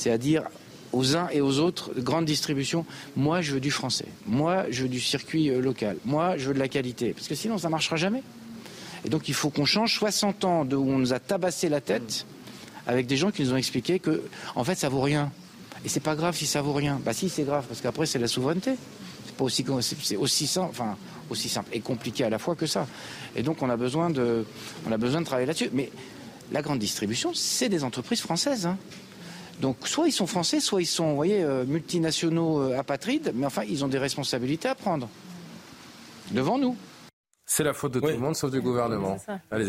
C'est à dire aux uns et aux autres, grande distribution, moi je veux du français, moi je veux du circuit euh, local, moi je veux de la qualité, parce que sinon ça ne marchera jamais. Et donc il faut qu'on change 60 ans de où on nous a tabassé la tête avec des gens qui nous ont expliqué que en fait ça vaut rien. Et c'est pas grave si ça vaut rien. Bah si, c'est grave, parce qu'après, c'est la souveraineté. C'est pas aussi, simple, et compliqué à la fois que ça. Et donc, on a besoin de, on a besoin de travailler là-dessus. Mais la grande distribution, c'est des entreprises françaises. Hein. Donc, soit ils sont français, soit ils sont, vous voyez, euh, multinationaux euh, apatrides, mais enfin, ils ont des responsabilités à prendre devant nous. C'est la faute de tout le monde sauf du gouvernement.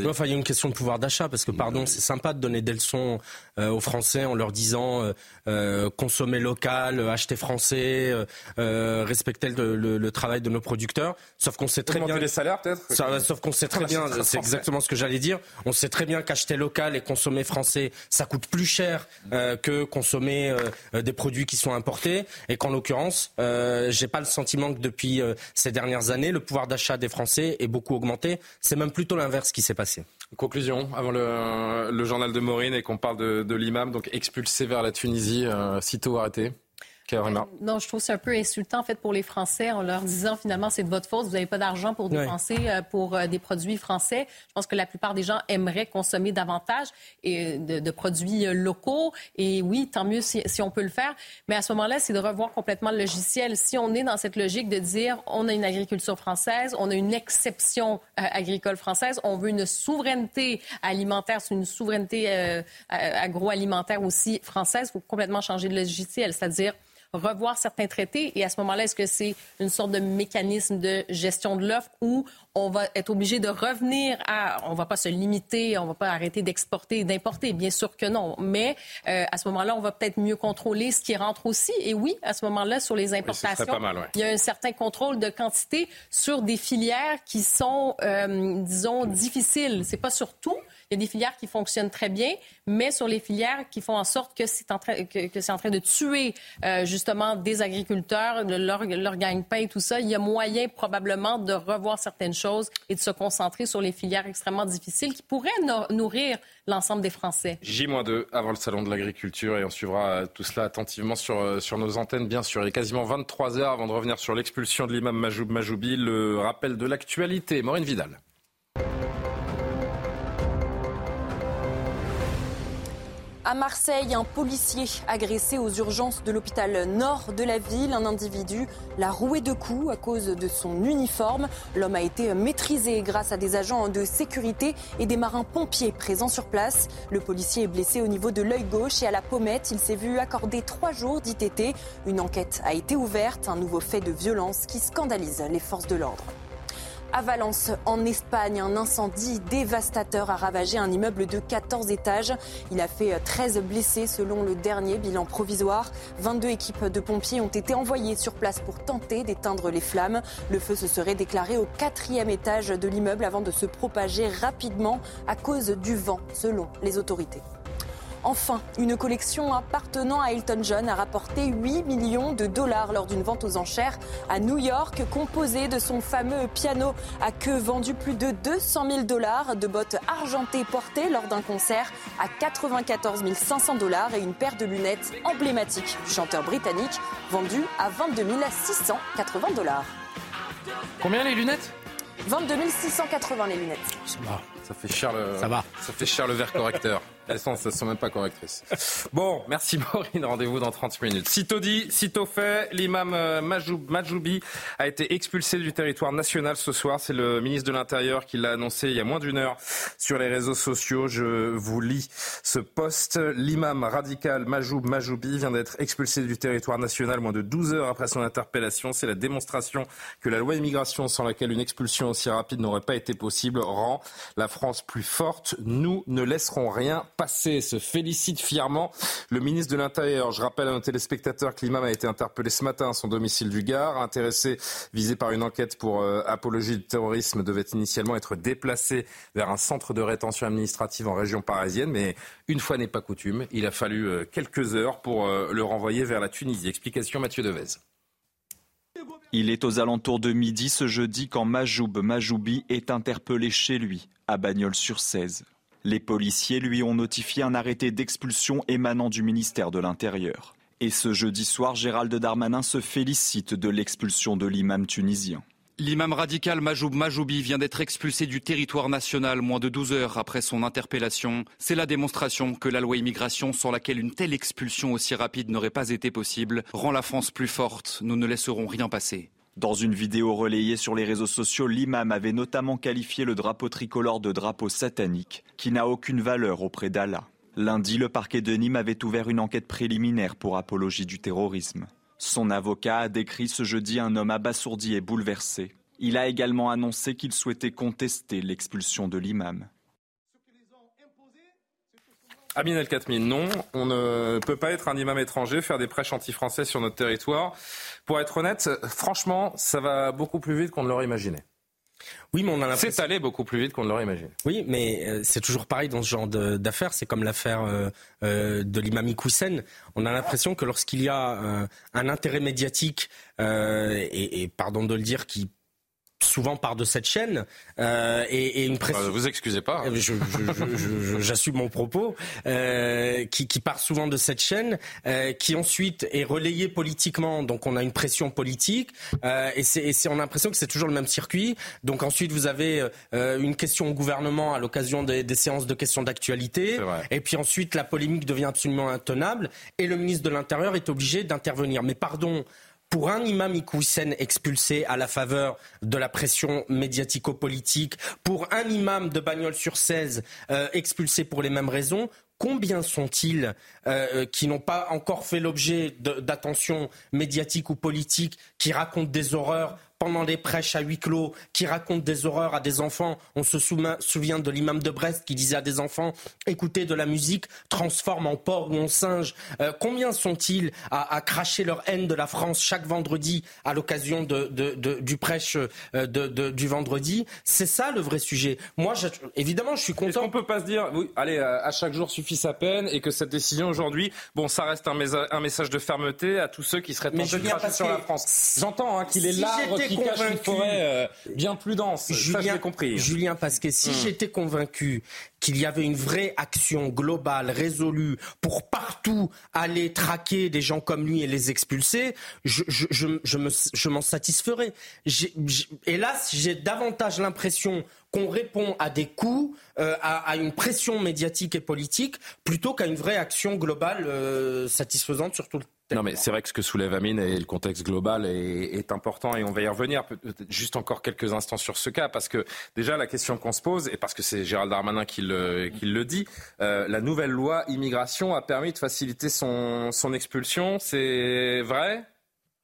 Enfin, il y a une question de pouvoir d'achat parce que, pardon, c'est sympa de donner des leçons euh, aux Français en leur disant euh, euh, consommer local, acheter français, respecter le, travail de nos producteurs. Sauf qu'on sait très bien les salaires peut-être. Sauf qu'on sait très bien, c'est exactement ce que j'allais dire. On sait très bien qu'acheter local et consommer français, ça coûte plus cher que consommer des produits qui sont importés. Et qu'en l'occurrence, j'ai pas le sentiment que depuis ces dernières années, le pouvoir d'achat des Français est beaucoup augmenté. C'est même plutôt l'inverse qui s'est passé. Conclusion, avant le, journal de Maureen et qu'on parle de, l'imam, donc expulsé vers la Tunisie, euh, sitôt arrêté. Non, je trouve c'est un peu insultant en fait pour les Français en leur disant finalement c'est de votre faute, vous n'avez pas d'argent pour dépenser euh, pour euh, des produits français. Je pense que la plupart des gens aimeraient consommer davantage et de, produits euh, locaux. Et oui, tant mieux si, on peut le faire. Mais à ce moment-là, c'est de revoir complètement le logiciel. Si on est dans cette logique de dire on a une agriculture française, on a une exception agricole française, on veut une souveraineté alimentaire, c'est une souveraineté agroalimentaire aussi française, il faut complètement changer de logiciel, c'est-à-dire revoir certains traités. Et à ce moment-là, est-ce que c'est une sorte de mécanisme de gestion de l'offre où on va être obligé de revenir à, on va pas se limiter, on va pas arrêter d'exporter et d'importer, bien sûr que non. Mais euh, à ce moment-là, on va peut-être mieux contrôler ce qui rentre aussi. Et oui, à ce moment-là, sur les importations, il y a un certain contrôle de quantité sur des filières qui sont, euh, disons, difficiles. C'est pas sur tout, il y a des filières qui fonctionnent très bien, mais sur les filières qui font en sorte que c'est en train, que, c'est en train de tuer euh, justement des agriculteurs, leur, leur gagne-pain et tout ça, il y a moyen probablement de revoir certaines choses et de se concentrer sur les filières extrêmement difficiles qui pourraient nourrir l'ensemble des Français. J-2 avant le salon de l'agriculture et on suivra euh, tout cela attentivement sur, euh, sur nos antennes, bien sûr. Il est quasiment 23 heures avant de revenir sur l'expulsion de l'imam Majoub Majoubi, le rappel de l'actualité. Maureen Vidal. À Marseille, un policier agressé aux urgences de l'hôpital nord de la ville. Un individu l'a roué de coups à cause de son uniforme. L'homme a été maîtrisé grâce à des agents de sécurité et des marins pompiers présents sur place. Le policier est blessé au niveau de l'œil gauche et à la pommette. Il s'est vu accorder trois jours d'ITT. Une enquête a été ouverte. Un nouveau fait de violence qui scandalise les forces de l'ordre. À Valence, en Espagne, un incendie dévastateur a ravagé un immeuble de 14 étages. Il a fait 13 blessés selon le dernier bilan provisoire. 22 équipes de pompiers ont été envoyées sur place pour tenter d'éteindre les flammes. Le feu se serait déclaré au quatrième étage de l'immeuble avant de se propager rapidement à cause du vent, selon les autorités. Enfin, une collection appartenant à Elton John a rapporté 8 millions de dollars lors d'une vente aux enchères à New York, composée de son fameux piano à queue vendu plus de 200 000 dollars, de bottes argentées portées lors d'un concert à 94 500 dollars et une paire de lunettes emblématiques du chanteur britannique vendues à 22 680 dollars. Combien les lunettes? 22 680 les lunettes. Ça va. Ça fait cher le, ça va. Ça fait cher le verre correcteur. Elles sont, sont même pas correctrices. Bon, merci Maureen. Rendez-vous dans 30 minutes. Sitôt dit, sitôt fait, l'imam euh, Majoubi a été expulsé du territoire national ce soir. C'est le ministre de l'Intérieur qui l'a annoncé il y a moins d'une heure sur les réseaux sociaux. Je vous lis ce poste. L'imam radical Majoub Majoubi vient d'être expulsé du territoire national moins de 12 heures après son interpellation. C'est la démonstration que la loi immigration sans laquelle une expulsion aussi rapide n'aurait pas été possible rend la France plus forte. Nous ne laisserons rien passé, se félicite fièrement le ministre de l'Intérieur. Je rappelle à nos téléspectateurs que l'imam a été interpellé ce matin à son domicile du Gard. Intéressé, visé par une enquête pour euh, apologie du terrorisme, devait initialement être déplacé vers un centre de rétention administrative en région parisienne. Mais une fois n'est pas coutume, il a fallu euh, quelques heures pour euh, le renvoyer vers la Tunisie. Explication Mathieu Devez. Il est aux alentours de midi ce jeudi quand Majoub Majoubi est interpellé chez lui, à Bagnols-sur-Cèze. Les policiers lui ont notifié un arrêté d'expulsion émanant du ministère de l'Intérieur. Et ce jeudi soir, Gérald Darmanin se félicite de l'expulsion de l'imam tunisien. L'imam radical Majoub Majoubi vient d'être expulsé du territoire national moins de 12 heures après son interpellation. C'est la démonstration que la loi immigration, sans laquelle une telle expulsion aussi rapide n'aurait pas été possible, rend la France plus forte. Nous ne laisserons rien passer. Dans une vidéo relayée sur les réseaux sociaux, l'imam avait notamment qualifié le drapeau tricolore de drapeau satanique, qui n'a aucune valeur auprès d'Allah. Lundi, le parquet de Nîmes avait ouvert une enquête préliminaire pour apologie du terrorisme. Son avocat a décrit ce jeudi un homme abasourdi et bouleversé. Il a également annoncé qu'il souhaitait contester l'expulsion de l'imam. Amin El Khatmi, non, on ne peut pas être un imam étranger, faire des prêches anti-français sur notre territoire. Pour être honnête, franchement, ça va beaucoup plus vite qu'on ne l'aurait imaginé. Oui, mais on a l'impression. C'est allé beaucoup plus vite qu'on ne l'aurait imaginé. Oui, mais euh, c'est toujours pareil dans ce genre d'affaires. C'est comme l'affaire euh, euh, de l'imam Hussein. On a l'impression que lorsqu'il y a un intérêt médiatique, et, pardon de le dire, qui souvent part de cette chaîne euh, et, et, une pression. Euh, vous excusez pas. Hein. J'assume mon propos. Euh, qui, qui, part souvent de cette chaîne, euh, qui ensuite est relayée politiquement. Donc on a une pression politique euh, et, c'est, on a l'impression que c'est toujours le même circuit. Donc ensuite vous avez euh, une question au gouvernement à l'occasion des, des séances de questions d'actualité. Et puis ensuite la polémique devient absolument intenable et le ministre de l'Intérieur est obligé d'intervenir. Mais pardon pour un imam Iqoussen expulsé à la faveur de la pression médiatico-politique, pour un imam de Bagnols sur 16 euh, expulsé pour les mêmes raisons, combien sont-ils euh, euh, qui n'ont pas encore fait l'objet d'attention médiatique ou politique, qui racontent des horreurs pendant des prêches à huis clos, qui racontent des horreurs à des enfants. On se souvient de l'imam de Brest qui disait à des enfants écoutez de la musique, transforme en porc ou en singe. Euh, combien sont-ils à, cracher leur haine de la France chaque vendredi à l'occasion du prêche euh, du vendredi? C'est ça le vrai sujet. Moi, évidemment, je suis content. Est-ce qu'on peut pas se dire, oui, allez, euh, à chaque jour suffit sa peine et que cette décision aujourd'hui, bon, ça reste un, message de fermeté à tous ceux qui seraient tentés de cracher sur la France. J'entends hein, qu'il est là qui cache une forêt euh, bien plus dense. Julien, compris. Julien Pasquet, si hum. j'étais convaincu qu'il y avait une vraie action globale, résolue, pour partout aller traquer des gens comme lui et les expulser, je, je, je, je m'en satisferais. hélas, j'ai davantage l'impression qu'on répond à des coups, euh, à, à, une pression médiatique et politique, plutôt qu'à une vraie action globale euh, satisfaisante sur tout le non, mais c'est vrai que ce que soulève Amine et le contexte global est, important et on va y revenir juste encore quelques instants sur ce cas parce que déjà la question qu'on se pose et parce que c'est Gérald Darmanin qui le, qui le dit, euh, la nouvelle loi immigration a permis de faciliter son, son expulsion, c'est vrai?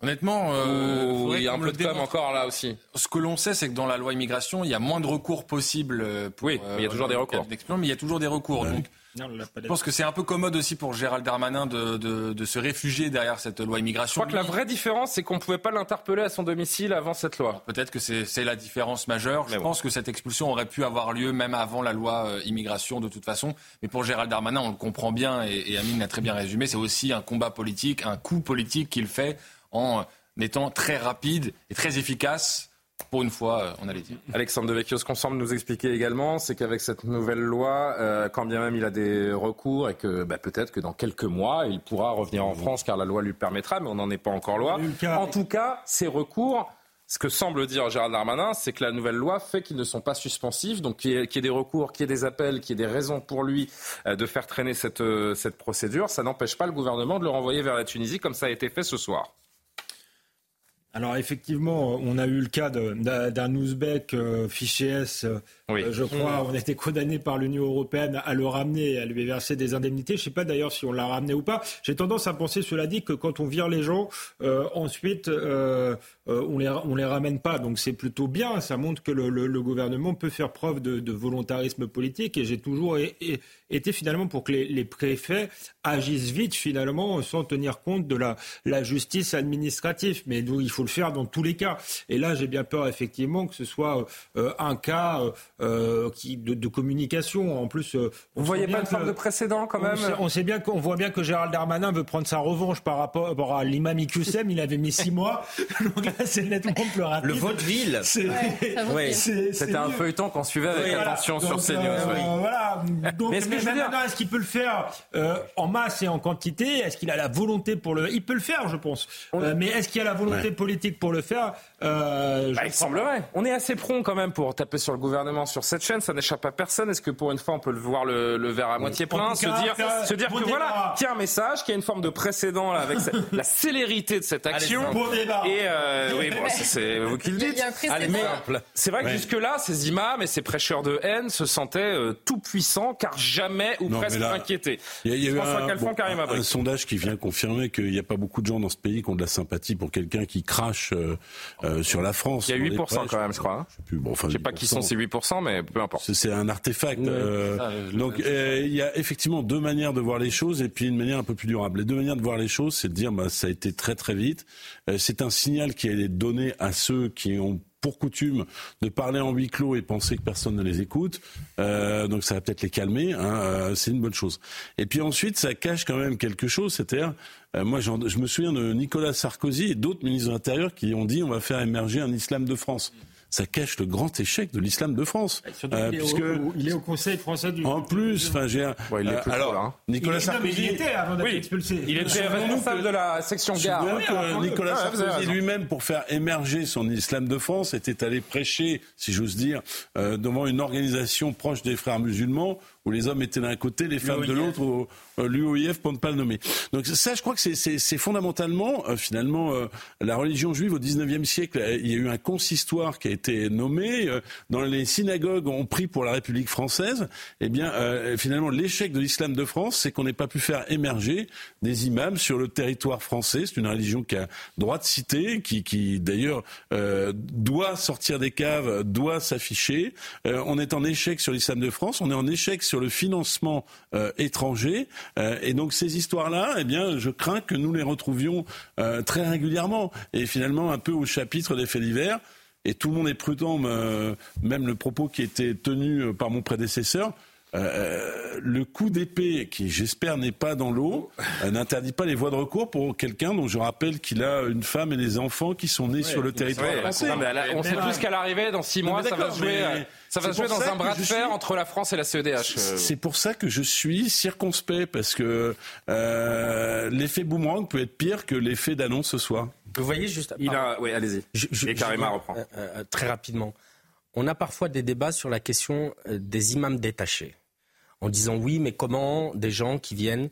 Honnêtement, euh, il y a un peu de com encore là aussi? Ce que l'on sait, c'est que dans la loi immigration, il y a moins de recours possibles. Pour, oui, mais il y a toujours des recours. Mais il y a toujours des recours. Donc, je pense que c'est un peu commode aussi pour Gérald Darmanin de, de, se réfugier derrière cette loi immigration. Je crois que la vraie différence, c'est qu'on ne pouvait pas l'interpeller à son domicile avant cette loi. Peut-être que c'est la différence majeure. je pense que cette expulsion aurait pu avoir lieu même avant la loi euh, immigration de toute façon. Mais pour Gérald Darmanin, on le comprend bien et, et Amine l'a très bien résumé, c'est aussi un combat politique, un coup politique qu'il fait en étant très rapide et très efficace pour une fois, euh, on allait dire. Alexandre Devecchio, ce qu'on semble nous expliquer également, c'est qu'avec cette nouvelle loi, euh, quand bien même il a des recours et que bah, peut-être que dans quelques mois, il pourra revenir en France car la loi lui permettra, mais on n'en est pas encore loi. En tout cas, ces recours, ce que semble dire Gérald Darmanin, c'est que la nouvelle loi fait qu'ils ne sont pas suspensifs, donc qu'il y, ait des recours, qu'il y ait des appels, qu'il y ait des raisons pour lui euh, de faire traîner cette, cette procédure. Ça n'empêche pas le gouvernement de le renvoyer vers la Tunisie comme ça a été fait ce soir. Alors effectivement, on a eu le cas d'un Ouzbek euh, fiché S, euh, je crois, on a été condamné par l'Union européenne à le ramener, à lui verser des indemnités. Je ne sais pas d'ailleurs si on l'a ramené ou pas. J'ai tendance à penser, cela dit, que quand on vire les gens, euh, ensuite on les on les ramène pas. Donc c'est plutôt bien. Ça montre que le, gouvernement peut faire preuve de, volontarisme politique. Et j'ai toujours été finalement pour que les, préfets agissent vite finalement sans tenir compte de la, la justice administrative. Mais il faut le faire dans tous les cas. Et là, j'ai bien peur effectivement que ce soit euh, un cas euh, euh, qui, de, communication. En plus, vous voyez pas une forme de précédent quand même? On sait, bien qu'on voit bien que Gérald Darmanin veut prendre sa revanche par rapport à l'imam Iqsem. Il avait mis six mois. Donc c'est nettement plus rapide. Le vaudeville. C'était un feuilleton qu'on suivait avec attention sur CNews. voilà. Donc, mais est-ce est qu'il peut le faire en masse et en quantité? Est-ce qu'il a la volonté pour le Il peut le faire, je pense. mais est-ce qu'il a la volonté politique pour le faire? Euh, bah, il semblerait. On est assez prompt quand même pour taper sur le gouvernement sur cette chaîne. Ça n'échappe à personne. Est-ce que pour une fois on peut le voir le, le verre à moitié plein, se dire, se dire que voilà, qu'il y a un message, qu'il y a une forme de précédent là, avec la célérité de cette action. Et euh, oui, bon, c'est vous qui le dites. c'est vrai que jusque là, ces imams et ces prêcheurs de haine se sentaient euh, tout puissants, car jamais ou presque inquiétés. Il y a, eu un, sondage qui vient confirmer qu'il n'y a pas beaucoup de gens dans ce pays qui ont de la sympathie pour quelqu'un qui crache euh, euh, sur la France. Il y a 8% quand même, je crois. Je ne sais, sais pas qui sont ces 8%, mais peu importe. C'est un artefact. donc il y a effectivement deux manières de voir les choses et puis une manière un peu plus durable. Les deux manières de voir les choses, c'est de dire bah, ça a été très très vite. c'est un signal qui est donné à ceux qui ont pour coutume de parler en huis clos et penser que personne ne les écoute. Euh, donc ça va peut-être les calmer. Hein, euh, c'est une bonne chose. Et puis ensuite, ça cache quand même quelque chose. C'est-à-dire, euh, moi, je me souviens de Nicolas Sarkozy et d'autres ministres de l'Intérieur qui ont dit on va faire émerger un islam de France ça cache le grand échec de l'islam de France. Euh, il, puisque... est au, il, est au, Conseil français du. En plus, enfin, j'ai. Ouais, il est plus alors, hein. Nicolas Sarkozy. il était avant d'être oui, expulsé. Il était responsable de la section gare. que Nicolas Sarkozy lui-même, pour faire émerger son islam de France, était allé prêcher, si j'ose dire, euh, devant une organisation proche des frères musulmans où les hommes étaient d'un côté, les femmes de l'autre, au, l'UOIF pour ne pas le nommer. Donc ça, je crois que c'est fondamentalement, euh, finalement, euh, la religion juive au 19e siècle. Euh, il y a eu un consistoire qui a été nommé. dans les synagogues, on prie pour la République française. Eh bien, finalement, l'échec de l'islam de France, c'est qu'on n'ait pas pu faire émerger des imams sur le territoire français. C'est une religion qui a droit de citer, qui, qui d'ailleurs doit sortir des caves, doit s'afficher. on est en échec sur l'islam de France. On est en échec sur le financement étranger. Euh, et donc ces histoires-là, eh je crains que nous les retrouvions euh, très régulièrement. Et finalement, un peu au chapitre des faits divers. Et tout le monde est prudent, même le propos qui était tenu euh, par mon prédécesseur. Le coup d'épée, qui j'espère n'est pas dans l'eau, n'interdit pas les voies de recours pour quelqu'un dont je rappelle qu'il a une femme et des enfants qui sont nés sur le territoire français. on sait tous qu'à l'arrivée, dans six mois, ça va se jouer. Ça va jouer dans un bras de fer entre la France et la CEDH. Euh. C'est pour ça que je suis circonspect, parce que euh, l'effet boomerang peut être pire que l'effet d'annonce ce soir. Vous voyez juste. Il a... Oui, allez-y. Et Karima reprend. Euh, très rapidement. On a parfois des débats sur la question des imams détachés. En disant oui, mais comment des gens qui viennent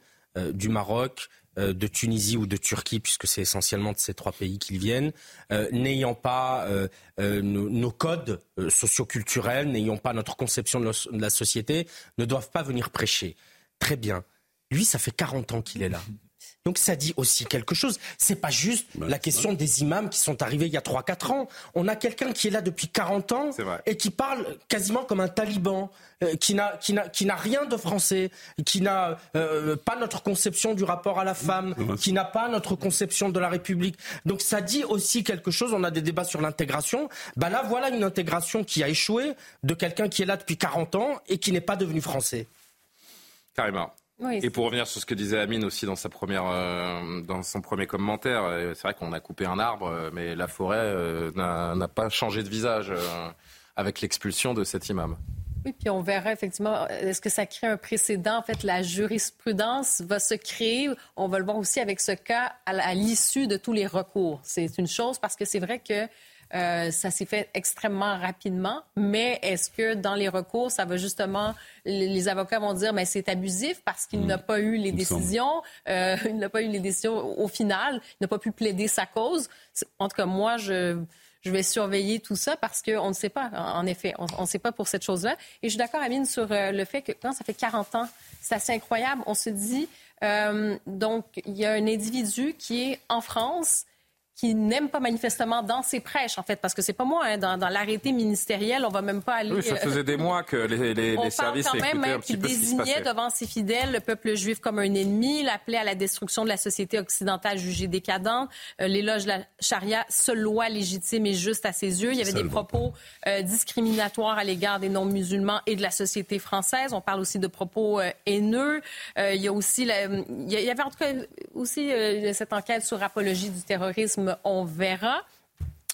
du Maroc, euh, de Tunisie ou de Turquie, puisque c'est essentiellement de ces trois pays qu'ils viennent, euh, n'ayant pas euh, nos, codes socioculturels, n'ayant pas notre conception de, la société, ne doivent pas venir prêcher. Très bien. Lui, ça fait 40 ans qu'il est là. Donc ça dit aussi quelque chose. C'est pas juste bah, la question des imams qui sont arrivés il y a 3-4 ans. On a quelqu'un qui est là depuis 40 ans et qui parle quasiment comme un taliban, euh, qui n'a qui n'a qui n'a rien de français, qui n'a euh, pas notre conception du rapport à la femme, qui n'a pas notre conception de la République. Donc ça dit aussi quelque chose. On a des débats sur l'intégration. Bah là voilà une intégration qui a échoué de quelqu'un qui est là depuis 40 ans et qui n'est pas devenu français. Carrément et pour revenir sur ce que disait Amine aussi dans, sa première, euh, dans son premier commentaire, euh, c'est vrai qu'on a coupé un arbre, euh, mais la forêt n'a pas changé de visage avec l'expulsion de cet imam. Oui, puis on verra effectivement, est-ce que ça crée un précédent? En fait, la jurisprudence va se créer. On va le voir aussi avec ce cas à l'issue de tous les recours. C'est une chose parce que c'est vrai que euh, ça s'est fait extrêmement rapidement, mais est-ce que dans les recours, ça va justement, les avocats vont dire, mais c'est abusif parce qu'il mm. n'a pas eu les décisions, euh, il n'a pas eu les décisions au final, il n'a pas pu plaider sa cause. En tout cas, moi, je, je vais surveiller tout ça parce qu'on ne sait pas, en effet, on ne sait pas pour cette chose-là. Et je suis d'accord, Amine, sur euh, le fait que quand ça fait 40 ans, c'est assez incroyable. On se dit, donc, il y a un individu qui est en France, qui n'aime pas manifestement dans ses prêches, en fait, parce que c'est pas moi, hein, dans, l'arrêté ministériel, on va même pas aller... Oui, ça faisait des mois que les, les, on services parle quand même hein, qu'il désignait devant ses fidèles le peuple juif comme un ennemi, l'appelait à la destruction de la société occidentale jugée décadente, euh, l'éloge de la charia, seule loi légitime et juste à ses yeux. Il y avait des propos euh, discriminatoires à l'égard des non-musulmans et de la société française. On parle aussi de propos euh, haineux. il y a aussi... il y avait en tout cas aussi cette enquête sur apologie du terrorisme on verra.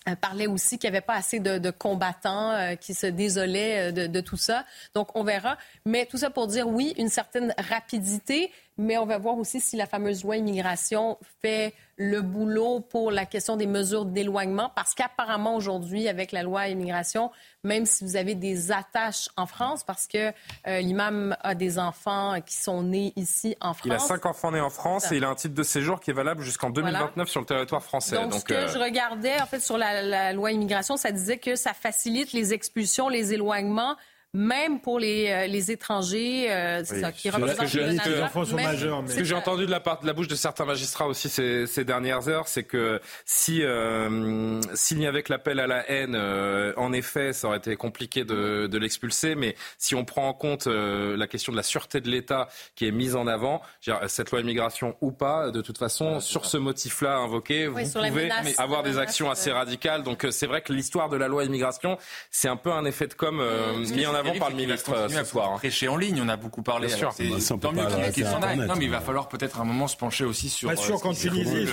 Elle parlait aussi qu'il n'y avait pas assez de, combattants euh, qui se désolaient euh, de, tout ça. Donc, on verra. Mais tout ça pour dire, oui, une certaine rapidité, mais on va voir aussi si la fameuse loi immigration fait le boulot pour la question des mesures d'éloignement, parce qu'apparemment aujourd'hui, avec la loi immigration, même si vous avez des attaches en France, parce que euh, l'imam a des enfants qui sont nés ici en France. Il a cinq enfants nés en France et il a un titre de séjour qui est valable jusqu'en 2029 sur le territoire français. Donc, ce que euh, je regardais, en fait, sur la, la loi immigration, ça disait que ça facilite les expulsions, les éloignements même pour les, euh, les étrangers euh, Oui. ça, qui représentent que le j'ai- nation, même- Ce que j'ai entendu de la, part, de la bouche de certains magistrats aussi ces, ces dernières heures, c'est que si euh, s'il n'y avait que l'appel à la haine, euh, en effet, ça aurait été compliqué de, de l'expulser. Mais si on prend en compte euh, la question de la sûreté de l'État qui est mise en avant, cette loi immigration ou pas, de toute façon, sur ce motif-là invoqué, Oui, vous pouvez avoir des actions assez radicales. Donc c'est vrai que l'histoire de la loi immigration, c'est un peu un effet de com euh, mis en avant par le ministre ce soir. hein. Prêcher en ligne, on a beaucoup parlé. Bien sûr. c'est Bah, tant mieux qu'il s'en. Internet. Non, mais il va falloir peut-être un moment se pencher aussi sur. Pas sûr euh, qu'en ce qui se Tunisie,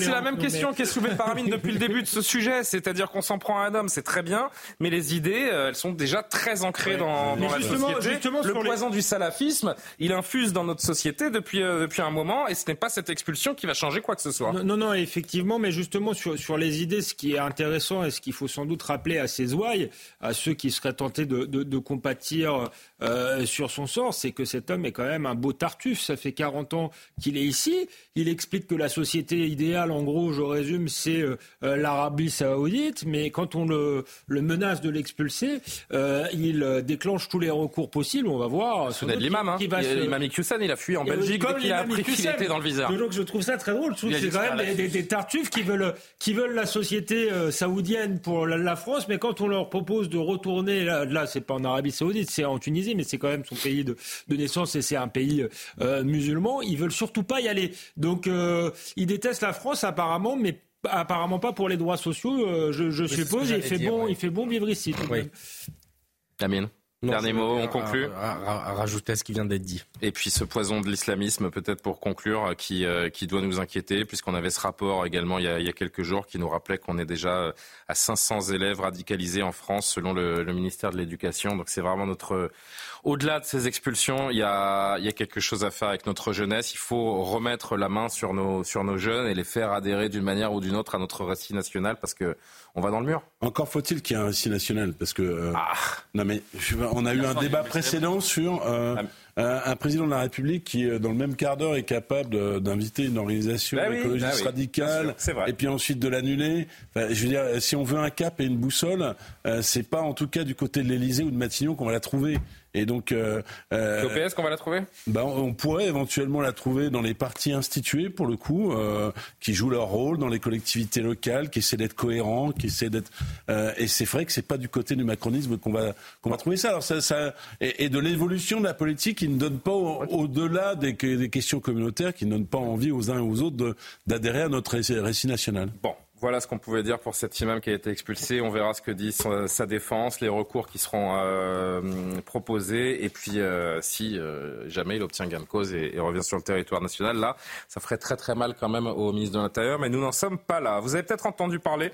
c'est la même question qui est soulevée par Amine depuis le début de ce sujet, c'est-à-dire qu'on s'en prend à un homme, c'est très bien, mais les idées, euh, elles sont déjà très ancrées dans, Mais dans la justement- société. justement le poison du salafisme, il infuse dans notre société depuis euh, depuis un moment, et ce n'est pas cette expulsion qui va changer quoi que ce soit. Non, non, non, effectivement, mais justement sur, sur les idées, ce qui est intéressant et ce qu'il faut sans doute rappeler à ces ouailles, à ceux qui seraient tentés de, de, de compatir euh, sur son sort, c'est que cet homme est quand même un beau tartuffe. Ça fait 40 ans qu'il est ici. Il explique que la société idéale, en gros, je résume, c'est euh, l'Arabie saoudite, mais quand on le, le menace de l'expulser, euh, il déclenche tous les recours possibles. On va voir. doute, l'imam, hein. qui va Il- se- l'imam Iqiyoussen, il a fui en Belgique comme qu'il a appris qu'il était dans le viseur. Donc je trouve ça très drôle. Je trouve Il que a c'est quand même des, des, des tartuffes qui veulent, qui veulent la société saoudienne pour la, la France, mais quand on leur propose de retourner, là, là c'est pas en Arabie Saoudite, c'est en Tunisie, mais c'est quand même son pays de, de naissance et c'est un pays euh, musulman, ils veulent surtout pas y aller. Donc euh, ils détestent la France apparemment, mais apparemment pas pour les droits sociaux, euh, je, suppose. Il fait dire, bon, ouais. il fait bon vivre ici. tout Oui. même. Non, Dernier mot, on conclut. à- à- à rajouter à ce qui vient d'être dit. Et puis ce poison de l'islamisme, peut-être pour conclure, euh, qui, euh, qui doit nous inquiéter, puisqu'on avait ce rapport également il y a, il y a quelques jours qui nous rappelait qu'on est déjà euh, à 500 élèves radicalisés en France, selon le, le ministère de l'Éducation. Donc c'est vraiment notre... Au-delà de ces expulsions, il y, a, il y a quelque chose à faire avec notre jeunesse. Il faut remettre la main sur nos, sur nos jeunes et les faire adhérer d'une manière ou d'une autre à notre récit national, parce que on va dans le mur. Encore faut-il qu'il y ait un récit national, parce que euh, non mais je- on a eu un débat précédent sur euh, un, un président de la République qui, euh, dans le même quart d'heure, est capable d'inviter une organisation Bah oui, écologiste bah oui, radicale, sûr, c'est vrai. et puis ensuite de l'annuler. Enfin, je veux dire, si on veut un cap et une boussole, euh, c'est pas en tout cas du côté de l'Élysée ou de Matignon qu'on va la trouver. Et donc, euh, euh, C'est au PS qu'on va la trouver? ben, on pourrait éventuellement la trouver dans les partis institués, pour le coup, euh, qui jouent leur rôle dans les collectivités locales, qui essaient d'être cohérents, qui euh, et c'est vrai que c'est pas du côté du macronisme qu'on va qu'on va trouver ça. Alors et, de l'évolution de la politique, qui ne donne pas au- au-delà des, que- des questions communautaires, qui ne donne pas envie aux uns et aux autres d'adhérer à notre récit, national. Voilà ce qu'on pouvait dire pour cet imam qui a été expulsé. On verra ce que dit sa défense, les recours qui seront euh, proposés, et puis euh, si euh, jamais il obtient gain de cause et, revient sur le territoire national, là, ça ferait très très mal quand même au ministre de l'Intérieur. Mais nous n'en sommes pas là. Vous avez peut-être entendu parler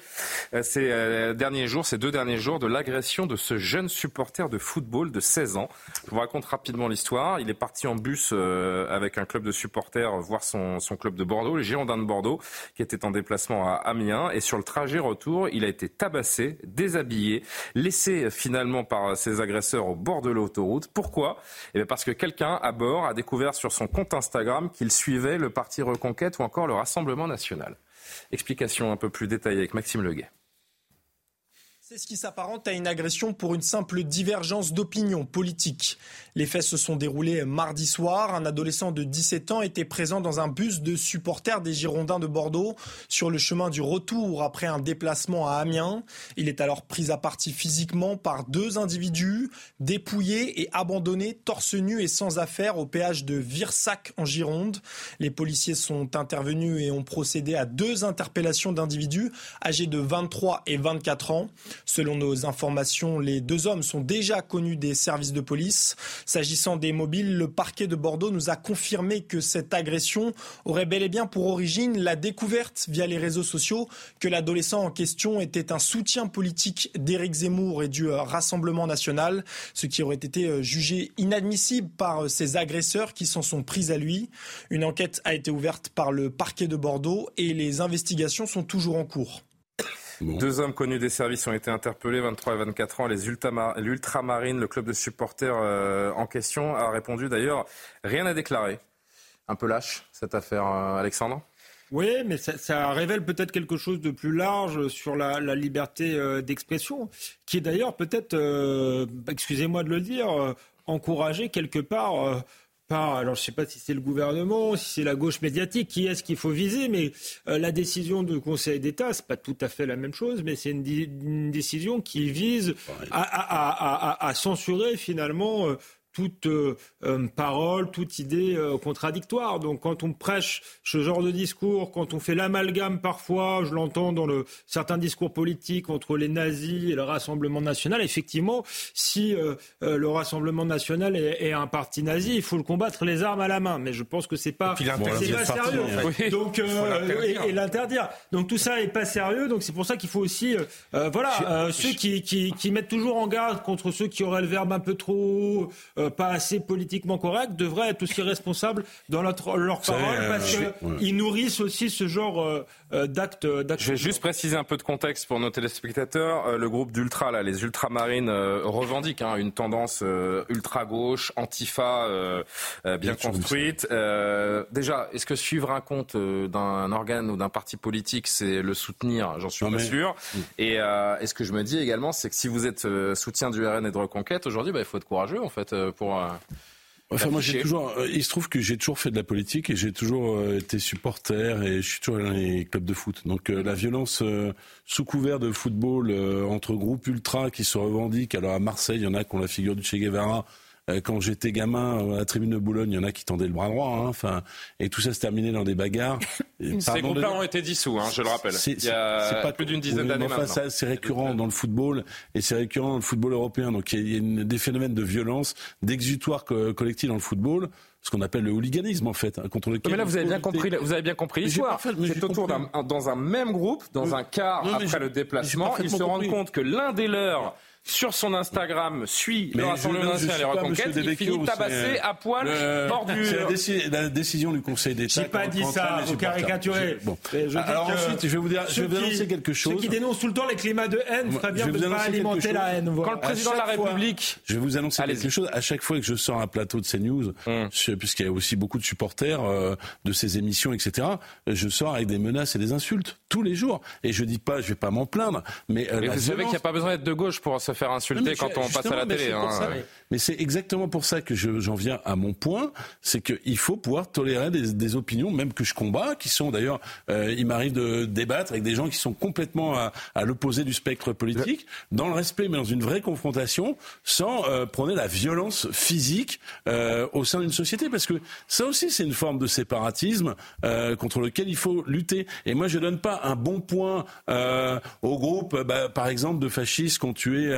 ces derniers jours, ces deux derniers jours, de l'agression de ce jeune supporter de football de 16 ans. Je vous raconte rapidement l'histoire. Il est parti en bus avec un club de supporters voir son, son club de Bordeaux, les Girondins de Bordeaux, qui était en déplacement à Amiens. Et sur le trajet retour, il a été tabassé, déshabillé, laissé finalement par ses agresseurs au bord de l'autoroute. Pourquoi? Eh bien parce que quelqu'un à bord a découvert sur son compte Instagram qu'il suivait le parti Reconquête ou encore le Rassemblement national. Explication un peu plus détaillée avec Maxime Leguet. C'est ce qui s'apparente à une agression pour une simple divergence d'opinion politique. Les faits se sont déroulés mardi soir. Un adolescent de 17 ans était présent dans un bus de supporters des Girondins de Bordeaux sur le chemin du retour après un déplacement à Amiens. Il est alors pris à partie physiquement par deux individus, dépouillé et abandonné torse nu et sans affaire au péage de Virsac en Gironde. Les policiers sont intervenus et ont procédé à deux interpellations d'individus âgés de 23 et 24 ans. Selon nos informations, les deux hommes sont déjà connus des services de police. S'agissant des mobiles, le parquet de Bordeaux nous a confirmé que cette agression aurait bel et bien pour origine la découverte via les réseaux sociaux que l'adolescent en question était un soutien politique d'Éric Zemmour et du Rassemblement national, ce qui aurait été jugé inadmissible par ces agresseurs qui s'en sont pris à lui. Une enquête a été ouverte par le parquet de Bordeaux et les investigations sont toujours en cours. Deux hommes connus des services ont été interpellés, 23 et 24 ans, les Ultramarines, le club de supporters euh, en question a répondu d'ailleurs, rien à déclarer. Un peu lâche cette affaire, euh, Alexandre? Oui, mais ça, révèle peut-être quelque chose de plus large sur la, liberté euh, d'expression, qui est d'ailleurs peut-être, excusez-moi de le dire, encouragée quelque part alors je ne sais pas si c'est le gouvernement, si c'est la gauche médiatique, qui est-ce qu'il faut viser, mais euh, la décision du Conseil d'État, c'est pas tout à fait la même chose, mais c'est une, décision qui vise à, censurer finalement euh, toute euh, euh, parole, toute idée euh, contradictoire. Donc quand on prêche ce genre de discours, quand on fait l'amalgame parfois, je l'entends dans le, certains discours politiques entre les nazis et le Rassemblement national, effectivement, si le Rassemblement national est, un parti nazi, il faut le combattre les armes à la main. Mais je pense que c'est pas, c'est pas sérieux. Donc et, l'interdire. Donc tout ça est pas sérieux. Donc c'est pour ça qu'il faut aussi, voilà, ceux qui, qui, qui, mettent toujours en garde contre ceux qui auraient le verbe un peu trop euh, pas assez politiquement correct devraient être aussi responsables dans leur, leur parole euh, parce qu'ils nourrissent aussi ce genre euh, d'actes. Je vais juste préciser un peu de contexte pour nos téléspectateurs. le groupe d'ultra, là, les ultramarines, revendiquent hein, une tendance ultra-gauche, antifa bien construite. déjà, est-ce que suivre un compte d'un organe ou d'un parti politique, c'est le soutenir? J'en suis pas sûr. Mm. Et, et, ce que je me dis également, c'est que si vous êtes soutien du RN et de Reconquête, aujourd'hui, bah, il faut être courageux en fait pour. Euh, enfin, moi, j'ai toujours. Euh, il se trouve que j'ai toujours fait de la politique et j'ai toujours euh, été supporter et je suis toujours dans les clubs de foot. Donc, la violence sous couvert de football entre groupes ultra qui se revendiquent. Alors, à Marseille, il y en a qui ont la figure du Che Guevara. Euh, quand j'étais gamin à la tribune de Boulogne, il y en a qui tendaient le bras droit. Hein, enfin, et tout ça se terminait dans des bagarres. Ces groupes-là ont été dissous, hein, je le rappelle. il y a pas plus d'une dizaine d'années enfin, maintenant. c'est récurrent dans le football et c'est récurrent dans le football européen. Donc il y a, des phénomènes de violence, d'exutoire collectif dans le football ce qu'on appelle le hooliganisme en fait. Hein, contre lequel mais là vous avez bien compris, vous avez bien compris l'histoire. C'est autour d'un dans un même groupe, dans un quart après le déplacement, ils se rendent compte que l'un des leurs sur son Instagram suit le Rassemblement national et Reconquête, il finit tabassé à poil bord du... C'est la, décision du Conseil d'État. J'ai pas dit ça, vous caricaturez. Bon. Alors ensuite, je vais vous dire, je vais vous annoncer quelque chose. Ceux qui dénoncent tout le temps les climats de haine, ferait bien de ne pas alimenter la haine. Quand le président de la République... Je vais vous annoncer quelque chose. À chaque fois que je sors un plateau de CNews, hum. puisqu'il y a aussi beaucoup de supporters euh, de ces émissions, etc., je sors avec des menaces et des insultes tous les jours. Et je dis pas, je vais pas m'en plaindre, mais... Euh, vous savez qu'il n'y a pas besoin d'être de gauche pour se faire insulter quand on passe à la télé. Hein. Mais c'est exactement pour ça que j'en viens à mon point, c'est qu'il faut pouvoir tolérer des, opinions, même que je combats, qui sont d'ailleurs, euh, il m'arrive de débattre avec des gens qui sont complètement à, l'opposé du spectre politique, dans le respect, mais dans une vraie confrontation, sans euh, prôner la violence physique euh, au sein d'une société, parce que ça aussi c'est une forme de séparatisme euh, contre lequel il faut lutter. Et moi je donne pas un bon point au groupe, bah, par exemple, de fascistes qui ont tué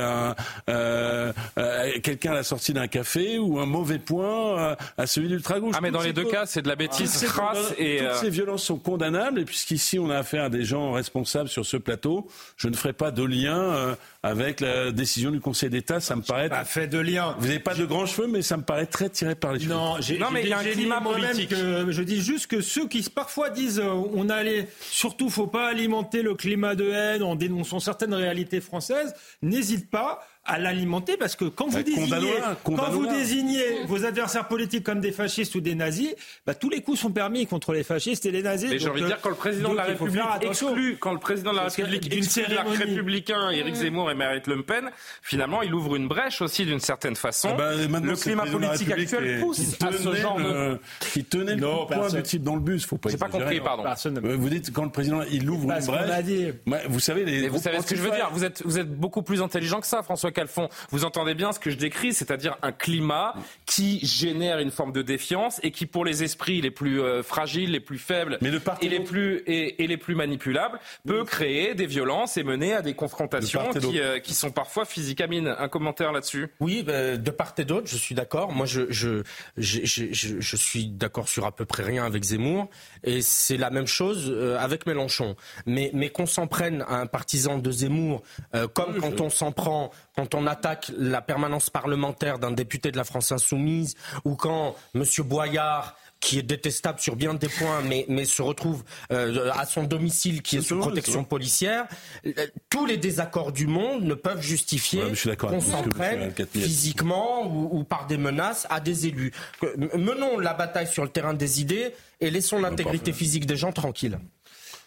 quelqu'un à la sortie d'un café ou un mauvais point à, celui d'ultra-gauche. Ah, mais dans les deux cas, c'est de la bêtise crasse. Et toutes euh, ces violences sont condamnables. Et puisqu'ici, on a affaire à des gens responsables sur ce plateau, je ne ferai pas de lien euh, avec la décision du Conseil d'État. Ça me paraît. Pas fait de lien. Vous n'avez pas de grands cheveux, mais ça me paraît très tiré par les cheveux. Non, non mais il y a un climat politique. Que, je dis juste que ceux qui parfois disent euh, on allait, surtout, faut pas alimenter le climat de haine en dénonçant certaines réalités françaises, n'hésite pas pas. À l'alimenter parce que quand vous, désignez, quand vous désignez vos adversaires politiques comme des fascistes ou des nazis, bah, tous les coups sont permis contre les fascistes et les nazis. Mais j'ai envie de dire quand le président de la République exclut, quand le président de la République exclut l'arc républicain Éric Zemmour et Marine Le Pen, finalement il ouvre une brèche aussi d'une certaine façon. Ah bah, le climat politique actuel pousse à ce genre de... qui tenait le point de type dans le bus, faut pas. J'ai pas compris, pardon. Euh, vous dites quand le président il ouvre une brèche. Vous savez les. Vous savez ce que je veux dire. Vous êtes vous êtes beaucoup plus intelligent que ça, François Calfon, vous entendez bien ce que je décris, c'est-à-dire un climat qui génère une forme de défiance et qui, pour les esprits les plus euh, fragiles, les plus faibles et, les plus, et, et les plus manipulables, peut créer des violences et mener à des confrontations qui, euh, qui sont parfois physiques. Amine, un commentaire là-dessus? Oui, ben, de part et d'autre, je suis d'accord. Moi, je, je, je, je, je- je suis d'accord sur à peu près rien avec Zemmour. Et c'est la même chose euh, avec Mélenchon. Mais, mais qu'on s'en prenne à un partisan de Zemmour, euh, comme quand on s'en prend, quand on attaque la permanence parlementaire d'un député de la France Insoumise, ou quand M. Boyard qui est détestable sur bien des points, mais, mais se retrouve euh, à son domicile qui est sous protection policière. Euh, Tous les désaccords du monde ne peuvent justifier Ouais, qu'on s'en que prenne physiquement ou, ou par des menaces à des élus. Que- Menons la bataille sur le terrain des idées et laissons l'intégrité physique des gens tranquille.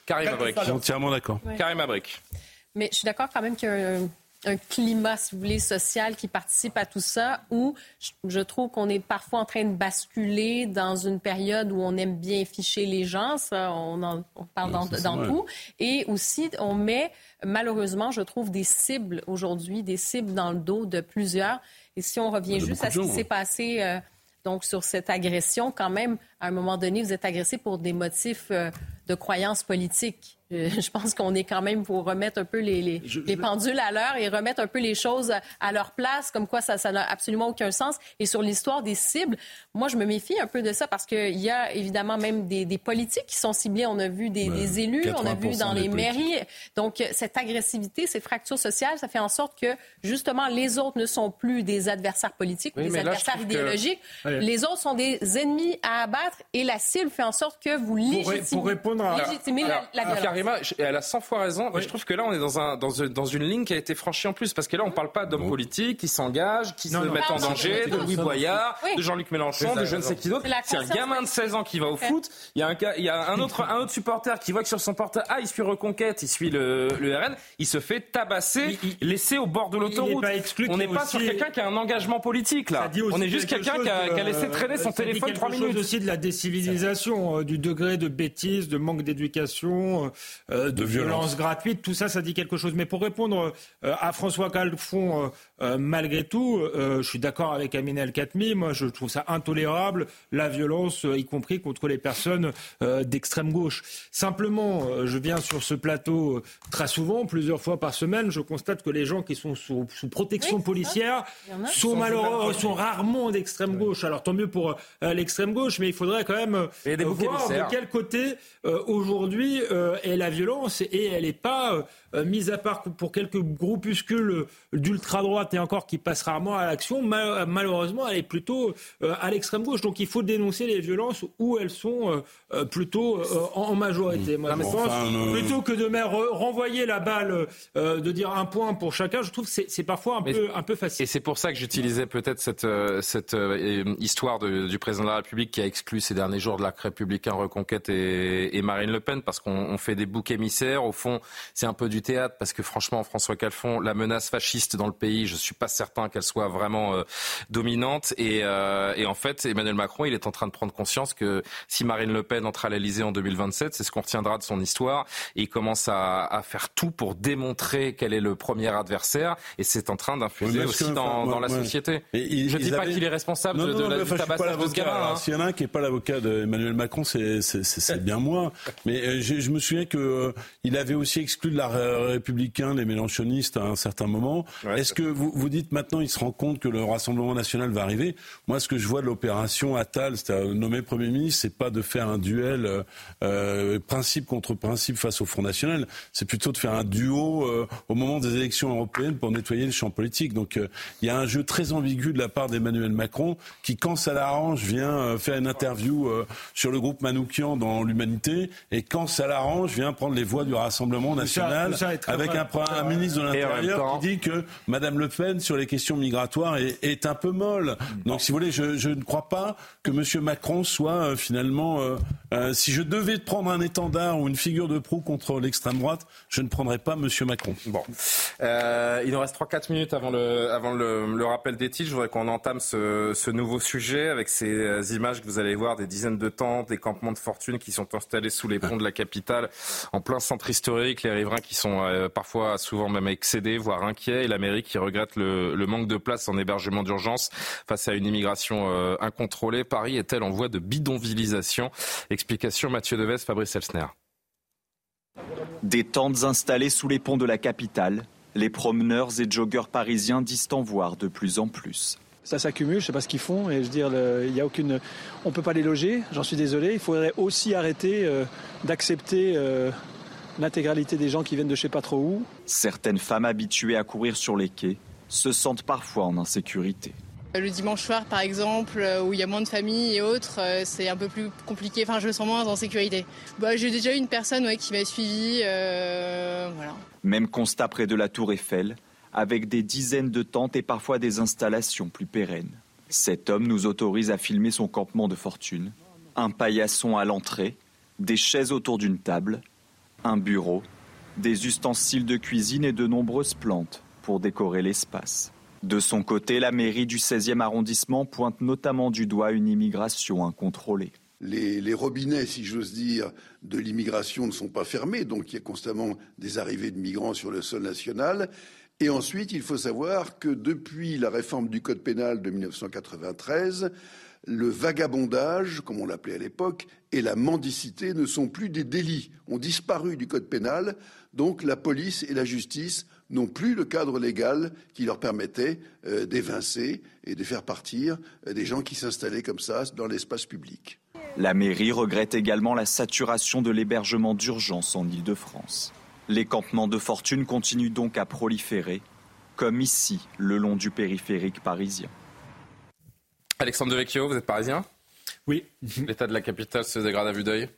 Karim que Abrik. entièrement d'accord. Ouais. Karim Abrik. Mais je suis d'accord quand même y a un, climat, si vous voulez, social qui participe à tout ça, où je, trouve qu'on est parfois en train de basculer dans une période où on aime bien ficher les gens, ça, on, en- on parle dans, c'est dans tout, et aussi on met malheureusement, je trouve, des cibles aujourd'hui, des cibles dans le dos de plusieurs. Et si on revient juste à ce qui s'est hein. passé. euh, donc, sur cette agression, quand même, à un moment donné, vous êtes agressé pour des motifs euh, de croyances politiques. Euh, Je pense qu'on est quand même pour remettre un peu les, les, les pendules à l'heure et remettre un peu les choses à leur place, comme quoi ça ça n'a absolument aucun sens. Et sur l'histoire des cibles, moi, je me méfie un peu de ça parce qu'il y a évidemment même des, des politiques qui sont ciblés. On a vu des, des élus, on a vu 80% dans les mairies. Donc, cette agressivité, cette fracture sociale, ça fait en sorte que, justement, les autres ne sont plus des adversaires politiques ou des là, adversaires que- idéologiques. Les autres sont des ennemis à abattre et la cible fait en sorte que vous légitimez, pour répondre à- légitimez la, Alors, la violence. Karima, je- elle a 100 fois raison, mais je trouve que là, on est dans, un, dans, une, dans une ligne qui a été franchie en plus, parce que là, on parle pas d'hommes politiques qui s'engagent, qui Non, se non. mettent en danger, de. Louis Boyard, oui. de Jean-Luc Mélenchon, de je ne sais qui d'autre. C'est un gamin de 16 ans qui va au foot, il y a un, il y a un, autre, un autre supporter qui voit que sur son portable, ah, il suit Reconquête, il suit le, le RN, il se fait tabasser, laissé au bord de l'autoroute. On n'est pas sur quelqu'un qui a un engagement politique, là. On est juste quelqu'un qui a, de- qui a laissé traîner son ça dit téléphone quelque 3 chose minutes. aussi de la décivilisation, euh, du degré de bêtise, de manque d'éducation, euh, de, De violence. violence. gratuite. Tout ça, ça dit quelque chose. Mais pour répondre euh, à François Calfon, euh, malgré tout, euh, je suis d'accord avec Amine El Khatmi. Moi, je trouve ça intolérable, la violence, euh, y compris contre les personnes euh, d'extrême gauche. Simplement, euh, je viens sur ce plateau très souvent, plusieurs fois par semaine. Je constate que les gens qui sont sous, sous protection policière sont malheureux, sont rarement d'extrême gauche. Alors tant mieux pour euh, l'extrême gauche, mais il faudrait quand même euh, voir de quel côté euh, aujourd'hui euh, est la violence et elle n'est pas euh, euh, mise à part pour quelques groupuscules d'ultra droite et encore qui passent rarement à l'action. Mal- malheureusement, elle est plutôt euh, à l'extrême gauche. Donc il faut dénoncer les violences où elles sont euh, euh, plutôt euh, en, en majorité. Moi, je pense enfin, euh, plutôt que de me re- renvoyer la balle, euh, de dire un point pour chacun. Je trouve que c'est parfois un peu un peu facile. Et c'est pour ça que j'utilisais peut-être cette, euh, cette euh, histoire de- du président de la République qui a exclu ces derniers jours de l'arc républicain Reconquête et, et Marine Le Pen, parce qu'on on fait des boucs émissaires. Au fond, c'est un peu du théâtre, parce que franchement, François Calfon, la menace fasciste dans le pays, je suis pas certain qu'elle soit vraiment euh, dominante. Et, euh, et en fait, Emmanuel Macron, il est en train de prendre conscience que si Marine Le Pen entre à l'Elysée en 2027, c'est ce qu'on retiendra de son histoire. Et il commence à, à faire tout pour démontrer quel est le premier adversaire. Et c'est en train d'infuser Oui, aussi que, dans, enfin, dans moi, la société. Et je ils dis pas qu'il est responsable Non, de, non, de non, la, du enfin, je pas tabassage de ce gamin. Hein. S'il y en a un qui n'est pas l'avocat d'Emmanuel Macron, c'est bien moi. Mais euh, j'ai- je me souviens que euh, il avait aussi exclu de la Ré- Républicain les mélanchonistes à un certain moment. Est-ce que vous, vous dites maintenant il se rend compte que le Rassemblement national va arriver? Moi, ce que je vois de l'opération Attal, c'est-à-dire nommer Premier ministre, c'est pas de faire un duel euh, euh, principe contre principe face au Front National. C'est plutôt de faire un duo euh, au moment des élections européennes pour nettoyer le champ politique. Donc euh, il y a un jeu très ambigu de la part d'Emmanuel Macron qui, quand ça l'arrange, vient euh, faire une interview euh, sur le groupe Manoukian dans l'Humanité et quand ça l'arrange, vient prendre les voix du Rassemblement national avec un, ministre de l'Intérieur qui dit que Madame Le Pen sur les questions migratoires est, est un peu molle. Donc si vous voulez, je, je ne crois pas que Monsieur Macron soit euh, finalement. euh, euh, si je devais prendre un étendard ou une figure de proue contre l'extrême droite, je ne prendrais pas Monsieur Macron. Bon. Euh, il nous reste 3-4 minutes avant, le, avant le, le rappel des titres. Je voudrais qu'on entame ce, ce nouveau sujet avec ces images que vous allez voir des dizaines de tentes, des campements de fortune qui sont installés sous les ponts de la capitale, en plein centre historique, les riverains qui sont euh, parfois souvent même excédés, voire inquiets, et la mairie qui regrette le, manque de place en hébergement d'urgence face à une immigration euh, incontrôlée. Paris est-elle en voie de bidonvillisation? Explication Mathieu Deves, Fabrice Elsner. Des tentes installées sous les ponts de la capitale, les promeneurs et joggeurs parisiens disent en voir de plus en plus. Ça s'accumule, je ne sais pas ce qu'ils font, et je veux dire, il y a aucune, on ne peut pas les loger, j'en suis désolé. Il faudrait aussi arrêter euh, d'accepter euh, l'intégralité des gens qui viennent de je sais pas trop où. Certaines femmes habituées à courir sur les quais se sentent parfois en insécurité. Le dimanche soir, par exemple, euh, où il y a moins de familles et autres, euh, c'est un peu plus compliqué. Enfin, je me sens moins en sécurité. Bah, j'ai déjà eu une personne qui m'a suivi. Euh, voilà. Même constat près de la Tour Eiffel, avec des dizaines de tentes et parfois des installations plus pérennes. Cet homme nous autorise à filmer son campement de fortune. Un paillasson à l'entrée, des chaises autour d'une table, un bureau, des ustensiles de cuisine et de nombreuses plantes pour décorer l'espace. De son côté, la mairie du 16e arrondissement pointe notamment du doigt une immigration incontrôlée. Les, robinets, si j'ose dire, de l'immigration ne sont pas fermés, donc il y a constamment des arrivées de migrants sur le sol national. Et ensuite, il faut savoir que depuis la réforme du Code pénal de 1993, le vagabondage, comme on l'appelait à l'époque, et la mendicité ne sont plus des délits, ont disparu du Code pénal, donc la police et la justice n'ont plus le cadre légal qui leur permettait euh, d'évincer et de faire partir euh, des gens qui s'installaient comme ça dans l'espace public. La mairie regrette également la saturation de l'hébergement d'urgence en Ile-de-France. Les campements de fortune continuent donc à proliférer, comme ici, le long du périphérique parisien. Alexandre Devecchio, vous êtes parisien Oui. L'état de la capitale se dégrade à vue d'œil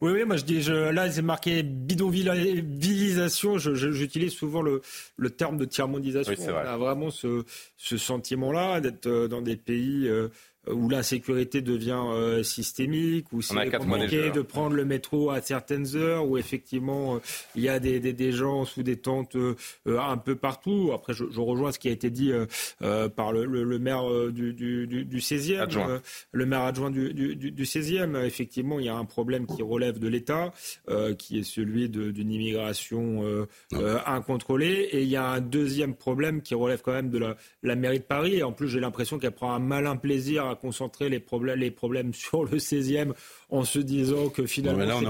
oui, oui, moi je dis, je, là c'est marqué bidonvillisation, j'utilise souvent le, le terme de tiers-mondisation. Oui, On a vraiment ce, ce sentiment-là d'être euh, dans des pays euh, où l'insécurité devient euh, systémique, où c'est compliqué de prendre le métro à certaines heures, où effectivement euh, il y a des, des, des, gens sous des tentes euh, un peu partout. Après, je, je, rejoins ce qui a été dit par le, le, le, maire du, du, du 16e, le maire adjoint du, du, 16e. Effectivement, il y a un problème qui relève de l'État, qui est celui d'une immigration incontrôlée, et il y a un deuxième problème qui relève quand même de la, la mairie de Paris. Et en plus, j'ai l'impression qu'elle prend un malin plaisir à concentrer les problèmes, les problèmes sur le 16e en se disant que finalement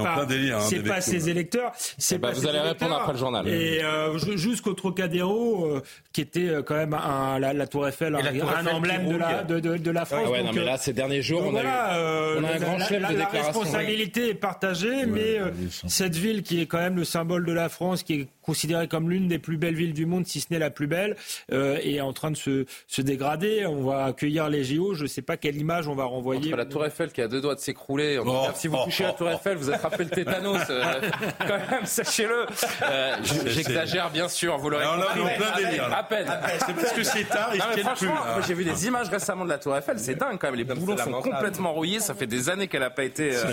c'est pas, pas ses électeurs. C'est bah, vous allez répondre après le journal. Et euh, jusqu'au Trocadéro, euh, qui était euh, quand même un, la, Tour Eiffel, un, emblème de la, de, de, la France. Ouais, non, mais là, ces derniers jours, on, a eu, on, a un grand chef de déclaration. La responsabilité est partagée, mais cette ville qui est quand même le symbole de la France, qui est considérée comme l'une des plus belles villes du monde, si ce n'est la plus belle, est en train de se, se dégrader. On va accueillir les JO. Je ne sais pas quelle image on va renvoyer. Entre la Tour Eiffel qui a deux doigts de s'écrouler si vous touchez la Tour Eiffel, vous attrapez le tétanos. Euh, quand même, sachez-le. Euh, j'exagère, bien sûr. Vous l'aurez compris. À peine. C'est parce que c'est tard, plus. J'ai vu des images récemment de la Tour Eiffel. C'est dingue quand même. Les boulons sont complètement rouillés. Ça fait des années qu'elle n'a pas été. Euh,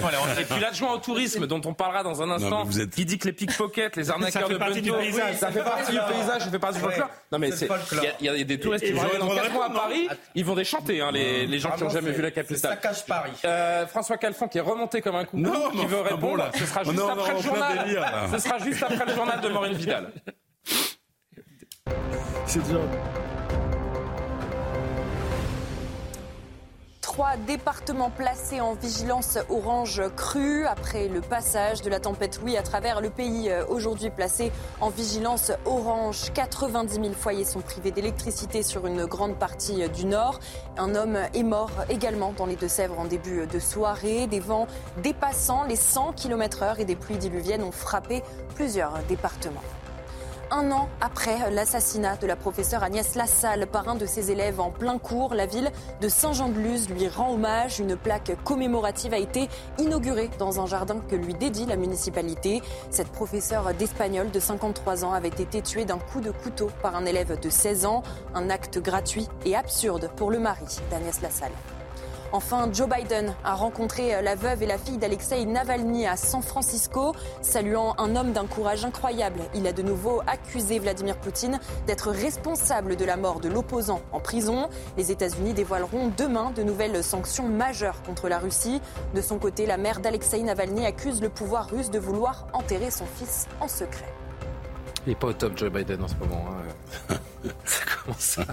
Et puis l'adjoint au tourisme, dont on parlera dans un instant, qui dit que les pickpockets, les arnaqueurs de ça fait partie du paysage, ça fait partie du folklore. Non mais il y a des touristes qui vont dans 4 mois à Paris, ils vont déchanter les gens qui n'ont jamais vu la capitale. Ça cache Paris. François Calfon qui est remonté comme un coucou, qui veut répondre. ce sera juste après le journal. ce sera juste après le journal de Maureen Vidal. C'est déjà. Trois départements placés en vigilance orange crue après le passage de la tempête Louis à travers le pays. Euh, aujourd'hui placé en vigilance orange, 90 000 foyers sont privés d'électricité sur une grande partie euh, du nord. Un homme est mort également dans les Deux-Sèvres en début de soirée. Des vents dépassant les 100 km/h et des pluies diluviennes ont frappé plusieurs départements un an après l'assassinat de la professeure Agnès Lassalle par un de ses élèves en plein cours. La ville de Saint-Jean-de-Luz lui rend hommage. Une plaque commémorative a été inaugurée dans un jardin que lui dédie la municipalité. Cette professeure d'espagnol de 53 ans avait été tuée d'un coup de couteau par un élève de 16 ans. Un acte gratuit et absurde pour le mari d'Agnès Lassalle. Enfin, Joe Biden a rencontré la veuve et la fille d'Alexei Navalny à San Francisco, saluant un homme d'un courage incroyable. Il a de nouveau accusé Vladimir Poutine d'être responsable de la mort de l'opposant en prison. Les États-Unis dévoileront demain de nouvelles sanctions majeures contre la Russie. De son côté, la mère d'Alexei Navalny accuse le pouvoir russe de vouloir enterrer son fils en secret. Il n'est pas au top Joe Biden en ce moment. hein. ça, commence à...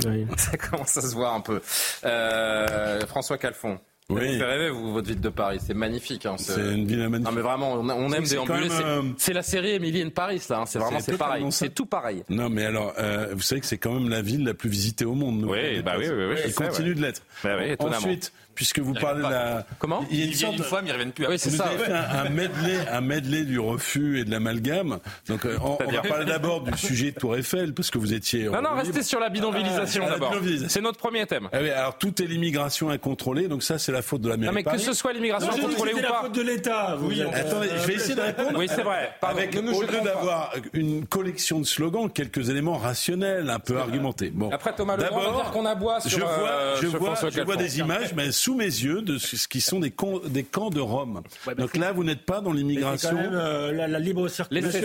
ça commence à se voir un peu. Euh, François Calfon. Oui. Vous fait rêver, vous, votre ville de Paris. C'est magnifique. Hein, C'est une ville magnifique. Non, mais vraiment, on, on aime déambuler. C'est- euh, C'est la série Emily in Paris, là. hein. C'est vraiment, c'est pareil. ça. C'est tout pareil. Non, mais alors, euh, vous savez que c'est quand même la ville la plus visitée au monde. nous, Oui, bah oui, oui, oui, sais, continue ouais. de l'être. Bah oui. Ensuite, puisque vous parlez de la... Comment Il y a une sorte une fois, mais ils reviennent plus. Oui, c'est ça. avez fait un, un medley, un medley du refus et de l'amalgame. Donc, euh, on, on va parler d'abord du sujet de Tour Eiffel, parce que vous étiez. Non, non, restez sur la bidonvillisation Ah, la d'abord. C'est notre premier thème. Ah oui, alors tout est l'immigration incontrôlée, donc ça c'est la faute de la mairie. Non, mais que ce soit l'immigration Non, j'ai dit que contrôlée ou c'était la pas. faute de l'État. vous êtes, Attendez, je vais essayer de répondre. Oui, c'est vrai. Pardon, Avec, nous au lieu pas. d'avoir une collection de slogans, quelques éléments rationnels, un peu argumentés. Bon. Après, Thomas Legrand va dire qu'on aboie sur, je vois, euh, je vois, je vois des images, mais sous mes yeux, de ce qui sont des camps, des camps de Rome. Donc là, vous n'êtes pas dans l'immigration. euh, la, la libre circulation.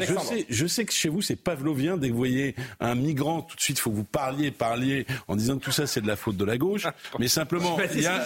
Je sais, je sais que chez vous, c'est pavlovien. Dès que vous voyez un migrant, tout de suite, il faut que vous parliez, parliez, en disant que tout ça, c'est de la faute de la gauche. Mais simplement, il y a.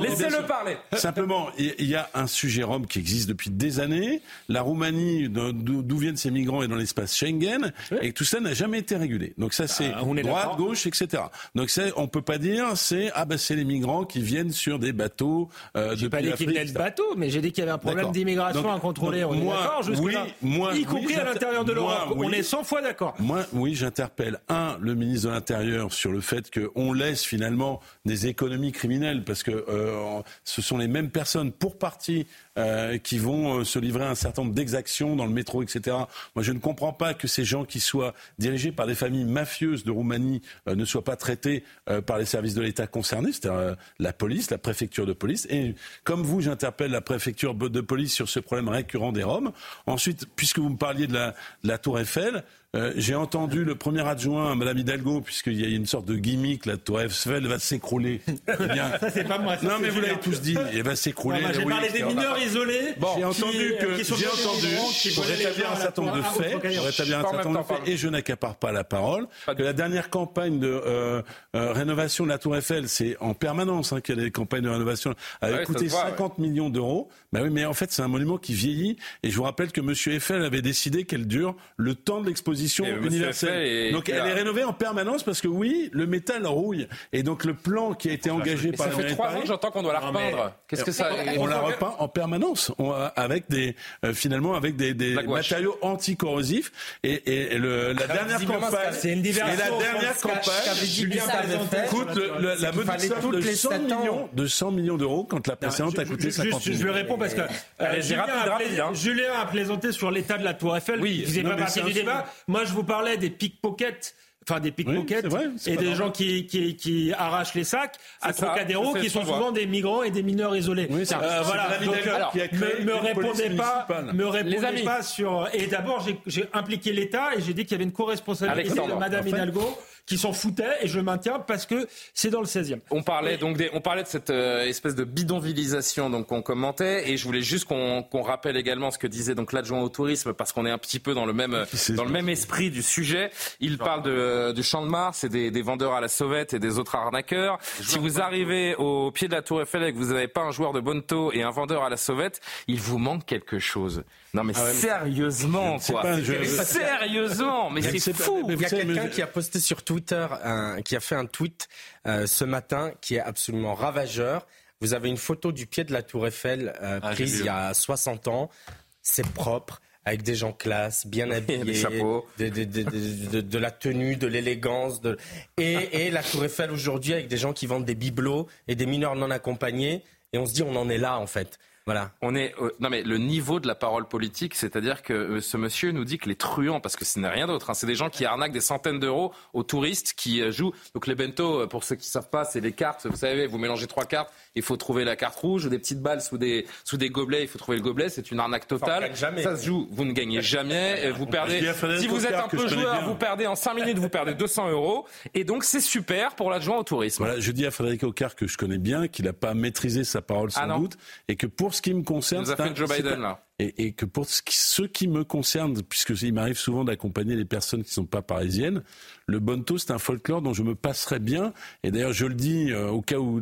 Laissez-le parler. Simplement, il y a un sujet Rome qui existe depuis des années. La Roumanie, d'où viennent ces migrants, est dans l'espace Schengen, et tout ça n'a jamais été régulé. Donc ça, c'est Ah, on est droite, gauche, etc. Donc ça, on peut pas dire, c'est ah ben c'est les migrants qui viennent sur des bateaux euh, J'ai pas dit qu'il venait de bateau, mais j'ai dit qu'il y avait un problème D'accord. d'immigration incontrôlée. donc On est moi, d'accord jusque-là oui, moi, Y oui, compris à l'intérieur de l'Europe. On est 100 fois d'accord. Moi, oui, j'interpelle un le ministre de l'Intérieur sur le fait qu'on laisse finalement des économies criminelles parce que euh, ce sont les mêmes personnes pour partie euh, qui vont euh, se livrer à un certain nombre d'exactions dans le métro, etc. Moi, je ne comprends pas que ces gens qui soient dirigés par des familles mafieuses de Roumanie euh, ne soient pas traités par les services de l'État concernés, c'est-à-dire la police, la préfecture de police. Et comme vous, j'interpelle la préfecture de police sur ce problème récurrent des Roms. Ensuite, puisque vous me parliez de la, Tour Eiffel, euh, j'ai entendu le premier adjoint, Madame Hidalgo, puisqu'il y a une sorte de gimmick, la Tour Eiffel va s'écrouler. Eh bien, Ça, c'est pas moi. ça, non, mais vous l'avez tous dit, elle va s'écrouler. J'ai oui, parlé des mineurs isolés. Bon, j'ai qui- entendu que qui sont j'ai entendu pour rétablir un certain nombre de faits, Roquebrune. pour rétablir un Pas en certain même nombre de temps, faits, pardon. et je n'accapare pas la parole. Que la dernière campagne de euh, euh, rénovation de la Tour Eiffel, c'est en permanence hein, qu'il y a des campagnes de rénovation, avait coûté se voit, ouais. 50 millions d'euros. Bah oui, mais en fait, c'est un monument qui vieillit. Et je vous rappelle que Monsieur Eiffel avait décidé qu'elle dure le temps de l'exposition Et universelle. Donc il elle est rénovée en permanence parce que oui, le métal rouille. Et donc le plan qui a été engagé Mais par ça la fait trois ans j'entends qu'on doit la repeindre. Qu'est-ce que ça on la repeint en permanence, on- avec des euh, finalement avec des, matériaux anticorrosifs et, et le, la dernière campagne c'est une diversion, et la dernière campagne coûte le- le- la toutes de les 100 sept ans. millions de 100 millions d'euros quand la précédente a coûté je- 50 juste, je millions. réponds parce que Julien, a plaisanté sur l'état de la Tour Eiffel. Oui. Vous n'êtes Non, pas partie du débat. Moi, je vous parlais des pickpockets. Enfin, des pickpockets vrai, et des normal. gens qui, qui, qui arrachent les sacs à Trocadéro, qui sont souvent des migrants et des mineurs isolés. Oui, Euh, voilà. Donc, Hidalgo alors, qui a créé me, me une répondez pas, me répondez amis. pas sur. Et d'abord, j'ai- j'ai impliqué l'État et j'ai dit qu'il y avait une co-responsabilité Alexandre, de Madame en fait. Hidalgo qui s'en foutait et je le maintiens parce que c'est dans le 16e. On parlait donc des, on parlait de cette euh, espèce de bidonvillisation donc qu'on commentait et je voulais juste qu'on qu'on rappelle également ce que disait donc l'adjoint au tourisme parce qu'on est un petit peu dans le même dans le même esprit du sujet. Il parle de, du champ de Mars et des, des vendeurs à la sauvette et des autres arnaqueurs. Si vous arrivez au pied de la Tour Eiffel et que vous n'avez pas un joueur de Bonto et un vendeur à la sauvette, il vous manque quelque chose. Non mais Ah ouais, sérieusement quoi. pas, je- Sérieusement, mais c'est pas, fou. mais Il y a quelqu'un mais- qui a posté sur Twitter, un- qui a fait un tweet euh, ce matin qui est absolument ravageur. Vous avez une photo du pied de la Tour Eiffel euh, Ah, prise il y a 60 ans. C'est propre, avec des gens classe, bien habillés, des chapeaux. de, de- de- de- de- de la tenue, de l'élégance, de... et, et la Tour Eiffel aujourd'hui avec des gens qui vendent des bibelots et des mineurs non accompagnés. Et on se dit, on en est là en fait. Voilà. On est euh, non mais le niveau de la parole politique, c'est-à-dire que euh, ce monsieur nous dit que les truands, parce que ce n'est rien d'autre, hein, c'est des gens qui arnaquent des centaines d'euros aux touristes qui euh, jouent. Donc les bento, euh, pour ceux qui savent pas, c'est les cartes. Vous savez, vous mélangez trois cartes, il faut trouver la carte rouge, des petites balles sous des sous des gobelets, il faut trouver le gobelet. C'est une arnaque totale. jamais. Ça se joue, vous ne gagnez jamais, vous perdez. Si vous êtes un peu joueur, vous perdez en 5 minutes, vous perdez 200 euros, et donc c'est super pour l'adjoint au tourisme. Voilà, je dis à Frédéric Ocard que je connais bien, qu'il n'a pas maîtrisé sa parole sans Ah non. doute, et que pour ce qui me concerne, c'est fait un- Joe c'est Biden, un- là. Et, et que pour ce qui, ce qui me concerne, puisque il m'arrive souvent d'accompagner les personnes qui ne sont pas parisiennes, le bonto c'est un folklore dont je me passerais bien. Et d'ailleurs, je le dis euh, au cas où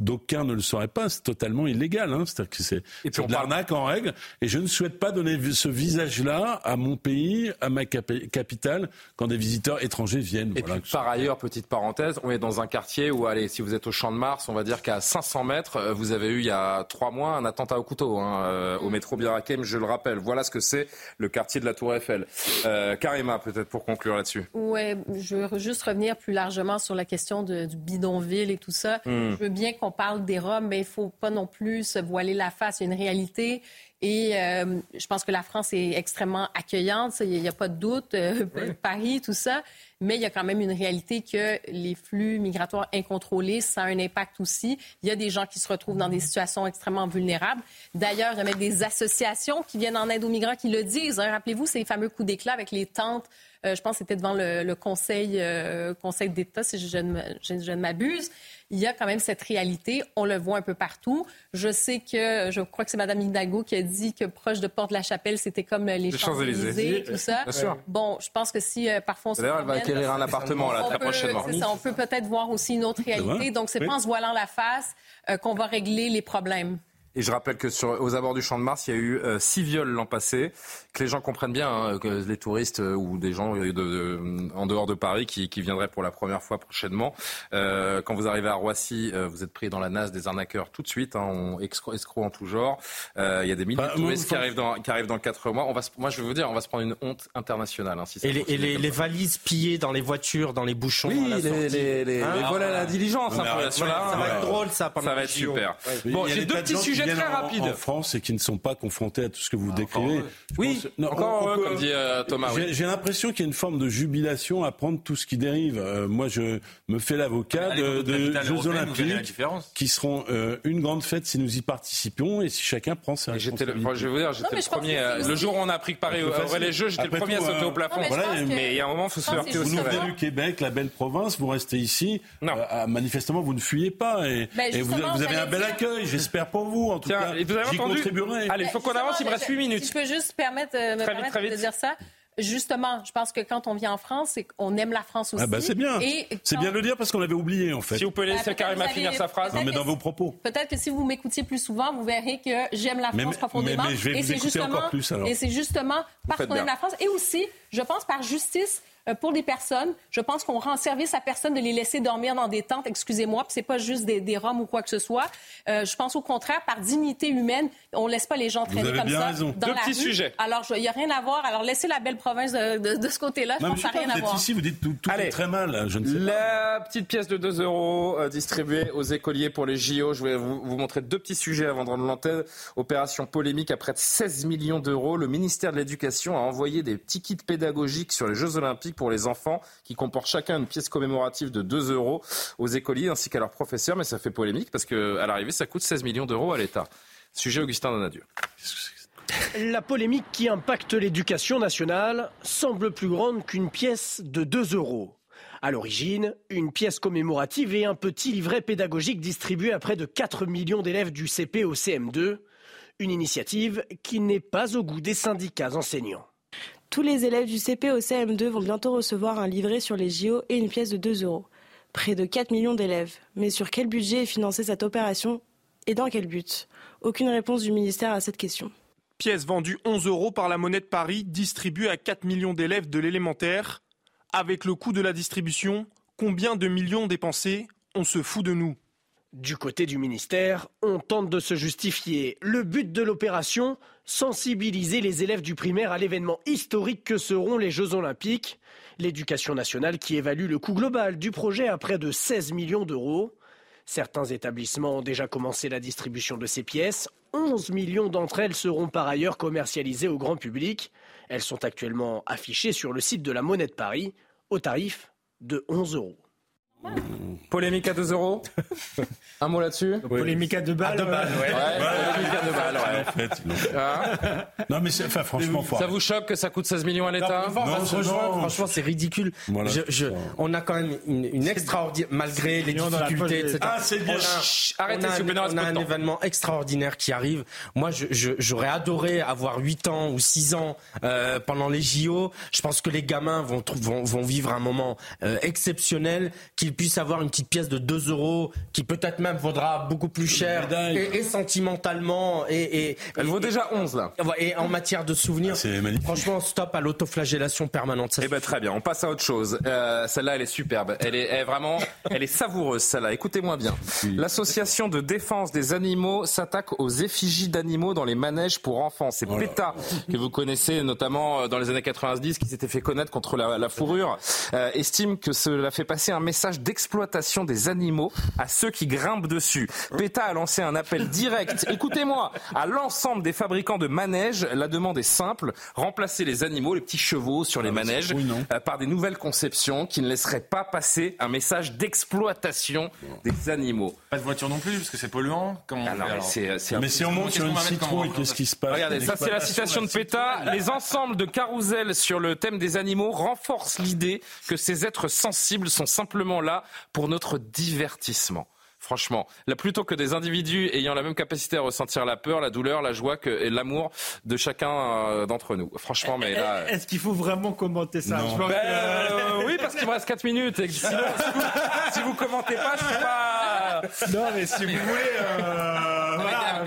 d'aucuns ne le sauraient pas, c'est totalement illégal. Hein, C'est-à-dire que c'est de l'arnaque en règle. Et je ne souhaite pas donner ce visage-là à mon pays, à ma capi- capitale, quand des visiteurs étrangers viennent. Et Voilà. puis, par ailleurs, petite parenthèse, on est dans un quartier où, allez, si vous êtes au Champ de Mars, on va dire qu'à 500 mètres, euh, vous avez eu il y a trois mois un attentat au couteau hein, euh, au métro Bir Je le rappelle. Voilà ce que c'est le quartier de la Tour Eiffel. Euh, Karima, peut-être pour conclure là-dessus. Ouais, je veux juste revenir plus largement sur la question de- du bidonville et tout ça. Hmm. Je veux bien qu'on parle des Roms, mais il faut pas non plus se voiler la face. Il y a une réalité. Et euh, je pense que la France est extrêmement accueillante, il n'y a, pas de doute. Euh, Paris, tout ça. Mais il y a quand même une réalité que les flux migratoires incontrôlés, ça a un impact aussi. Il y a des gens qui se retrouvent dans des situations extrêmement vulnérables. D'ailleurs, il y a même des associations qui viennent en aide aux migrants qui le disent. hein. Rappelez-vous ces fameux coups d'éclat avec les tentes euh, je pense que c'était devant le, le Conseil, euh, conseil d'État, si je, ne me- je- je ne m'abuse. Il y a quand même cette réalité. On le voit un peu partout. Je sais que, je crois que c'est Mme Hidalgo qui a dit que proche de Porte-la-Chapelle, c'était comme les, Les Champs-Élysées, tout ça. Bien sûr. Bon, je pense que si euh, parfois on se D'ailleurs, elle va acquérir un appartement, là, très peut- prochainement. c'est ça, on peut peut-être voir aussi une autre réalité. Donc, c'est Oui. pas en se voilant la face euh, qu'on va régler les problèmes. Et je rappelle que sur, aux abords du Champ de Mars, il y a eu euh, six viols l'an passé. Que les gens comprennent bien hein, que les touristes euh, ou des gens euh, de, de- en dehors de Paris qui, qui viendraient pour la première fois prochainement, euh, quand vous arrivez à Roissy, euh, vous êtes pris dans la nasse des arnaqueurs tout de suite, hein, on escroc, escroc en tout genre. Euh, il y a des milliers Bah, de touristes qui arrivent dans qui arrivent dans quatre mois. On va, se- moi, je vais vous dire, on va se prendre une honte internationale. Hein, si ça Et les, et les- les valises pillées dans les voitures, dans les bouchons. Oui, à la les- les- les- Hein les vols à la diligence, hein, la- ça va être drôle, ça, pendant Ça va être super. Bon, j'ai deux petits sujets viennent très en- rapides. En France et qui ne sont pas confrontés à tout ce que vous décrivez. Je Oui, pense- non, encore on- on heureux, peut- comme dit euh, Thomas. J'ai l'impression qu'il y a une forme de jubilation à prendre tout ce qui dérive. Euh, moi, je me fais l'avocat de, de Jeux Olympiques qui seront euh, une grande fête si nous y participons et si chacun prend ses J'étais le, je vais vous dire, Non, j'étais le premier. euh, Le jour où on a appris que Paris aurait les Jeux, j'étais le premier à sauter au plafond. Mais il y a un moment, il faut se heurter que aussi. Vous nous venez du Québec, la belle province, vous restez ici. Non. Ah, manifestement, vous ne fuyez pas et, Ben, vous, avez un bel accueil. J'espère pour vous. En tout Tiens, cas, et vous avez j'y entendu contribuerai. Allez, il faut qu'on avance, il me reste 8 Si minutes. je peux juste permettre, euh, me Très vite, permettre de vite. dire ça. Justement, je pense que quand on vient en France, qu'on aime la France aussi. Ah bah c'est bien. Et C'est bien de le dire parce qu'on l'avait oublié en fait. Si vous pouvez laisser peut-être Karima finir sa phrase. Non mais dans vos propos. Peut-être que si vous m'écoutiez plus souvent, vous verrez que j'aime la France mais- profondément. mais- mais je vais et vous c'est écouter justement, encore plus, alors. Et c'est justement parce qu'on aime la France. Et aussi, je pense par justice pour des personnes, je pense qu'on rend service à personne de les laisser dormir dans des tentes, excusez-moi, puis c'est pas juste des, des Roms ou quoi que ce soit. Euh, je pense au contraire, par dignité humaine, on laisse pas les gens traîner avez comme bien ça raison. dans Deux la petits rue. sujets. Alors, il n'y a rien à voir. Alors, laissez la belle province de, de- de ce côté-là. Je Non, pense je sais pas, rien à vous êtes voir. ici, vous dites tout, tout Allez. est très mal. Je ne sais pas. La petite pièce de 2 euros euh, distribuée aux écoliers pour les JO. Je vais vous, vous montrer deux petits sujets avant de rendre l'antenne. Opération polémique à près de 16 millions d'euros. Le ministère de l'Éducation a envoyé des petits kits pédagogiques sur les Jeux Olympiques pour les enfants qui comportent chacun une pièce commémorative de 2 euros aux écoliers ainsi qu'à leurs professeurs. Mais ça fait polémique parce qu'à l'arrivée, ça coûte 16 millions d'euros à l'État. Sujet Augustin Donadieu. La polémique qui impacte l'éducation nationale semble plus grande qu'une pièce de 2 euros. À l'origine, une pièce commémorative et un petit livret pédagogique distribué à près de 4 millions d'élèves du CP au CM2. Une initiative qui n'est pas au goût des syndicats enseignants. Tous les élèves du CP au CM2 vont bientôt recevoir un livret sur les JO et une pièce de 2 euros. Près de 4 millions d'élèves. Mais sur quel budget est financée cette opération et dans quel but? Aucune réponse du ministère à cette question. Pièce vendue 11 euros par la Monnaie de Paris, distribuée à 4 millions d'élèves de l'élémentaire. Avec le coût de la distribution, combien de millions dépensés On se fout de nous? Du côté du ministère, on tente de se justifier. Le but de l'opération, sensibiliser les élèves du primaire à l'événement historique que seront les Jeux olympiques. L'éducation nationale qui évalue le coût global du projet à près de 16 millions d'euros. Certains établissements ont déjà commencé la distribution de ces pièces. 11 millions d'entre elles seront par ailleurs commercialisées au grand public. Elles sont actuellement affichées sur le site de la Monnaie de Paris au tarif de 11 euros. Polémique à 2 euros Un mot là-dessus Polémique à deux balles. Ouais, polémique à deux balles, ouais. En fait, non. Non, mais enfin, franchement, Ça vous choque que ça coûte 16 millions à l'État franchement, c'est ridicule. Voilà, Je- je- on a quand même une, une extraordinaire, malgré les difficultés, etc. Ah, c'est bien. On a- Chut, arrêtez, on a s'il vous plaît, un- on a un événement extraordinaire qui arrive. Moi, j'aurais adoré avoir 8 ans ou 6 ans euh, pendant les JO. Je pense que les gamins vont, vont, vont vivre un moment euh, exceptionnel, qu'ils puissent avoir une petite pièce de 2 euros qui peut-être même vaudra beaucoup plus cher et, et sentimentalement et, et Elle et- vaut déjà 11 là. et en matière de souvenirs. Magnifique. Franchement, stop à l'autoflagellation permanente. Ça Eh ben très bien, on passe à autre chose. Euh, celle-là, elle est superbe. Elle est, elle est vraiment, elle est savoureuse celle-là. Écoutez-moi bien. L'association de défense des animaux s'attaque aux effigies d'animaux dans les manèges pour enfants. C'est là. PETA que vous connaissez notamment euh, dans les années 90, qui s'était fait connaître contre la, la fourrure, euh, estime que cela fait passer un message d'exploitation des animaux à ceux qui grimpent dessus. PETA a lancé un appel direct. Écoutez-moi, à l'ensemble des fabricants de manèges, la demande est simple remplacer les animaux, les petits chevaux sur les Ah, manèges, euh, par des nouvelles conceptions qui ne laisseraient pas passer un message d'exploitation des animaux. Pas de voiture non plus, parce que c'est polluant. Comment on Ah non, mais alors c'est- c'est un Mais si on monte sur une citrouille, qu'est-ce qui se passe Regardez, ça c'est la citation de PETA. Les ensembles de carousels sur le thème des animaux renforcent l'idée que ces êtres sensibles sont simplement là pour notre divertissement. Franchement, là, plutôt que des individus ayant la même capacité à ressentir la peur, la douleur, la joie que, et l'amour de chacun euh, d'entre nous. Franchement, mais là. Est-ce qu'il faut vraiment commenter ça Non. Je pense Ben, que- euh, oui, parce qu'il me reste 4 minutes. Et que sinon, si, vous, si vous commentez pas, je sais pas. Non, mais si vous voulez. euh, voilà.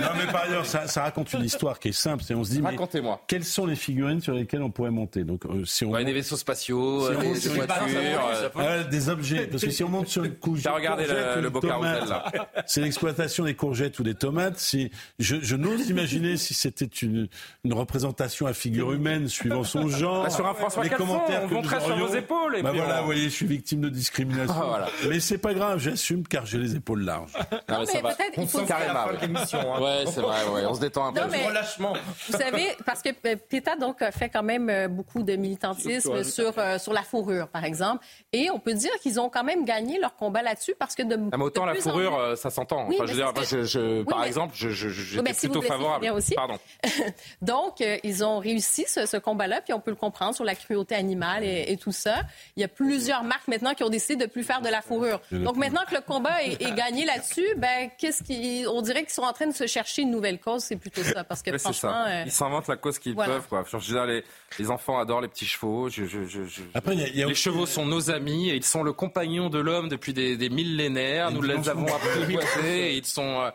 Non, mais par ailleurs, ça, ça raconte une histoire qui est simple. C'est on se dit, mais Racontez-moi. quelles sont les figurines sur lesquelles on pourrait monter? Donc, euh, si on Ouais, monte- des vaisseaux spatiaux, si on des, des voitures. euh, Ah, des objets. Parce que si on monte sur une couche, T'as regardé le- le là. C'est l'exploitation des courgettes ou des tomates. Si je, je n'ose imaginer si c'était une, une représentation à figure humaine suivant son genre. Bah, sur un François les commentaires on que sur vos épaules, et Bah puis voilà, on- vous voyez, je suis victime de discrimination. Ah, voilà. Mais c'est pas grave, j'assume car j'ai les épaules larges. Non, mais ça mais va. faut dire- Carrément, ouais. Ouais, c'est vrai, ouais, on se détend un peu. Non, mais- Relâchement. Vous savez, parce que euh, PETA donc fait quand même euh, beaucoup de militantisme sur, euh, sur la fourrure, par exemple, et on peut dire qu'ils ont quand même gagné leur combat là-dessus parce que de, Ah, mais autant la en fourrure, euh, ça s'entend. Oui, Enfin, mais je veux dire, c'est moi, ce que- je, je- Oui, par mais- exemple, je, je, Oui, si plutôt favorable. aussi. Pardon. Donc, euh, ils ont réussi ce, ce combat-là, puis on peut le comprendre sur la cruauté animale et, et tout ça. Il y a plusieurs marques maintenant qui ont décidé de plus faire de la fourrure. Donc maintenant que le combat est, est gagné là-dessus, ben qu'est-ce qui, on dirait qu'ils sont en train de se chercher une nouvelle cause. C'est plutôt ça, parce que franchement, ça. euh, Ils s'inventent la cause qu'ils voilà. peuvent. Quoi. Je veux dire, les, les enfants adorent les petits chevaux. Je, je, je, je- Après, il y a- il y a les aussi- chevaux sont nos amis et ils sont le compagnon de l'homme depuis des, des millénaires. Nous les avons apprivoisés et ils sont. euh,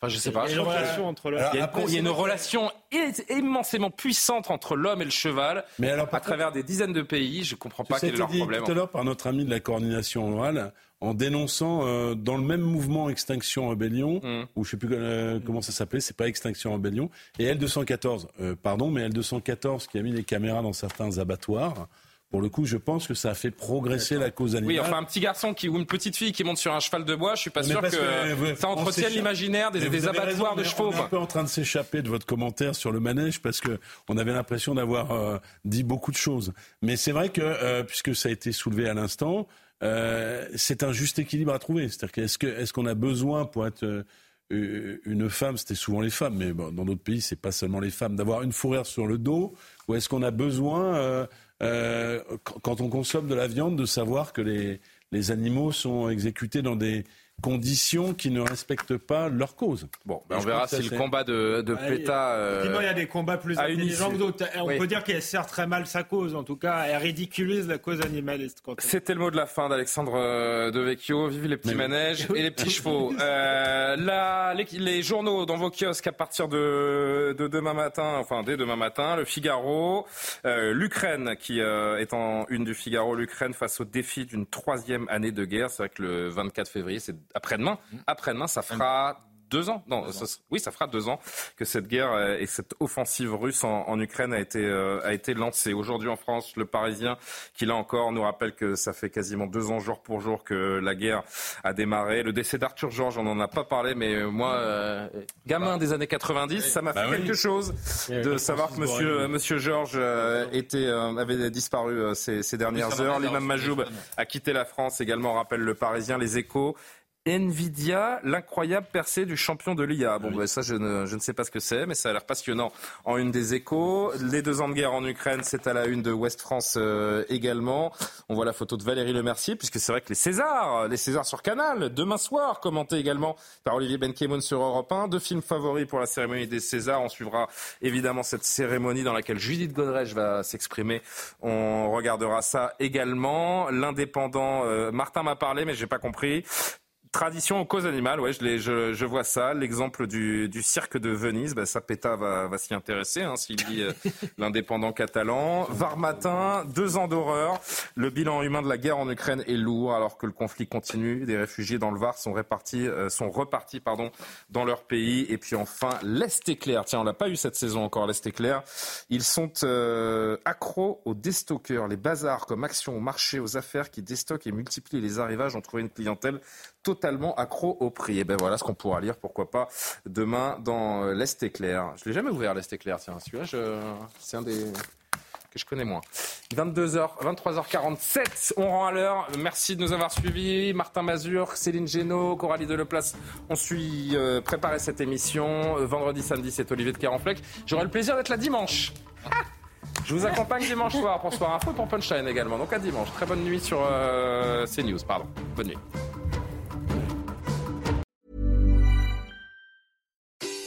Enfin, je sais pas. Il y a une relation entre le- Il y a une, Alors, après, il y a une c'est- relation é- immensément puissante entre l'homme et le cheval. Mais alors, à travers des dizaines de pays, je comprends pas quel est leur dit problème. tout à l'heure par notre ami de la coordination orale, en dénonçant euh, dans le même mouvement Extinction Rebellion, Mm. ou je sais plus euh, comment ça s'appelait, c'est pas Extinction Rebellion, et L214, euh, pardon, mais L214 qui a mis les caméras dans certains abattoirs. Pour le coup, je pense que ça a fait progresser la cause animale. Oui, enfin un petit garçon qui ou une petite fille qui monte sur un cheval de bois, je suis pas Mais sûr que, que, ça on entretienne l'imaginaire des, des abattoirs raison, de chevaux. On est un peu en train de s'échapper de votre commentaire sur le manège parce que on avait l'impression d'avoir euh, dit beaucoup de choses. Mais c'est vrai que euh, puisque ça a été soulevé à l'instant, euh, c'est un juste équilibre à trouver. C'est-à-dire est-ce qu'on a besoin pour être euh, euh, une femme, c'était souvent les femmes, mais bon, dans d'autres pays, c'est pas seulement les femmes, d'avoir une fourrure sur le dos, ou est-ce qu'on a besoin, euh, quand- quand on consomme de la viande, de savoir que les, les animaux sont exécutés dans des conditions qui ne respectent pas leur cause. Bon, ben, on verra si le combat de, de Ouais, PETA. euh, Sinon, il y a des combats plus intelligents que d'autres. On Oui. peut dire qu'elle sert très mal sa cause. En tout cas, elle ridiculise la cause animaliste. C'était le mot de la fin d'Alexandre euh, De Vecchio. Vive les petits Mais oui. manèges et les petits chevaux. Euh, là, les, les journaux dans vos kiosques à partir de, de demain matin, enfin dès demain matin, le Figaro, euh, l'Ukraine qui euh, est en une du Figaro, l'Ukraine face au défi d'une troisième année de guerre. C'est vrai que le 24 février, c'est après-demain. Après-demain, ça fera deux ans. Non, ça, oui, ça fera deux ans que cette guerre euh, et cette offensive russe en, en Ukraine a été, euh, a été lancée. Aujourd'hui en France, le Parisien, qui là encore nous rappelle que ça fait quasiment deux ans jour pour jour que la guerre a démarré. Le décès d'Arthur Georges, on n'en a pas parlé, mais euh, moi, euh, gamin des années 90, ça m'a Bah fait oui. quelque chose de savoir que Monsieur, monsieur Georges euh, était, avait disparu ces, ces dernières heures. L'imam Majoub a quitté la France également, rappelle le Parisien, les échos. Nvidia, l'incroyable percée du champion de l'IA. Bon, bah, ça, je ne, je ne sais pas ce que c'est, mais ça a l'air passionnant en une des échos. Les deux ans de guerre en Ukraine, c'est à la une de Ouest France euh, également. On voit la photo de Valérie Lemercier, puisque c'est vrai que les Césars, les Césars sur Canal, demain soir, commenté également par Olivier Benkemoun sur Europe 1. Deux films favoris pour la cérémonie des Césars. On suivra évidemment cette cérémonie dans laquelle Judith Godrèche va s'exprimer. On regardera ça également. L'indépendant, euh, Martin m'a parlé, mais j'ai pas compris. Tradition aux causes animales, ouais, je, je, je vois ça. L'exemple du, du cirque de Venise, bah, Sapeta va, va s'y intéresser, hein, s'il lit euh, l'indépendant catalan. Var matin, deux ans d'horreur. Le bilan humain de la guerre en Ukraine est lourd, alors que le conflit continue. Des réfugiés dans le Var sont répartis, euh, sont repartis, pardon, dans leur pays. Et puis enfin, l'Est éclair. Tiens, on l'a pas eu cette saison encore, l'Est éclair. Ils sont euh, accros aux déstockeurs, les bazars comme Action, au marché, aux affaires qui déstockent et multiplient les arrivages ont trouvé une clientèle totalement accro au prix. Et ben voilà ce qu'on pourra lire, pourquoi pas, demain dans euh, l'Est éclair. Je l'ai jamais ouvert l'Est éclair, tiens, celui-là, c'est un des que je connais moins. 22h, 23h47, on rend à l'heure. Merci de nous avoir suivis. Martin Mazur, Céline Génaud, Coralie Deleplace. On suit euh, préparer cette émission. Euh, vendredi, samedi, c'est Olivier de Carenfleck. J'aurai le plaisir d'être là dimanche. Je vous accompagne dimanche soir pour Soir Info et pour Punchline également. Donc à dimanche. Très bonne nuit sur euh, CNews. Pardon. Bonne nuit.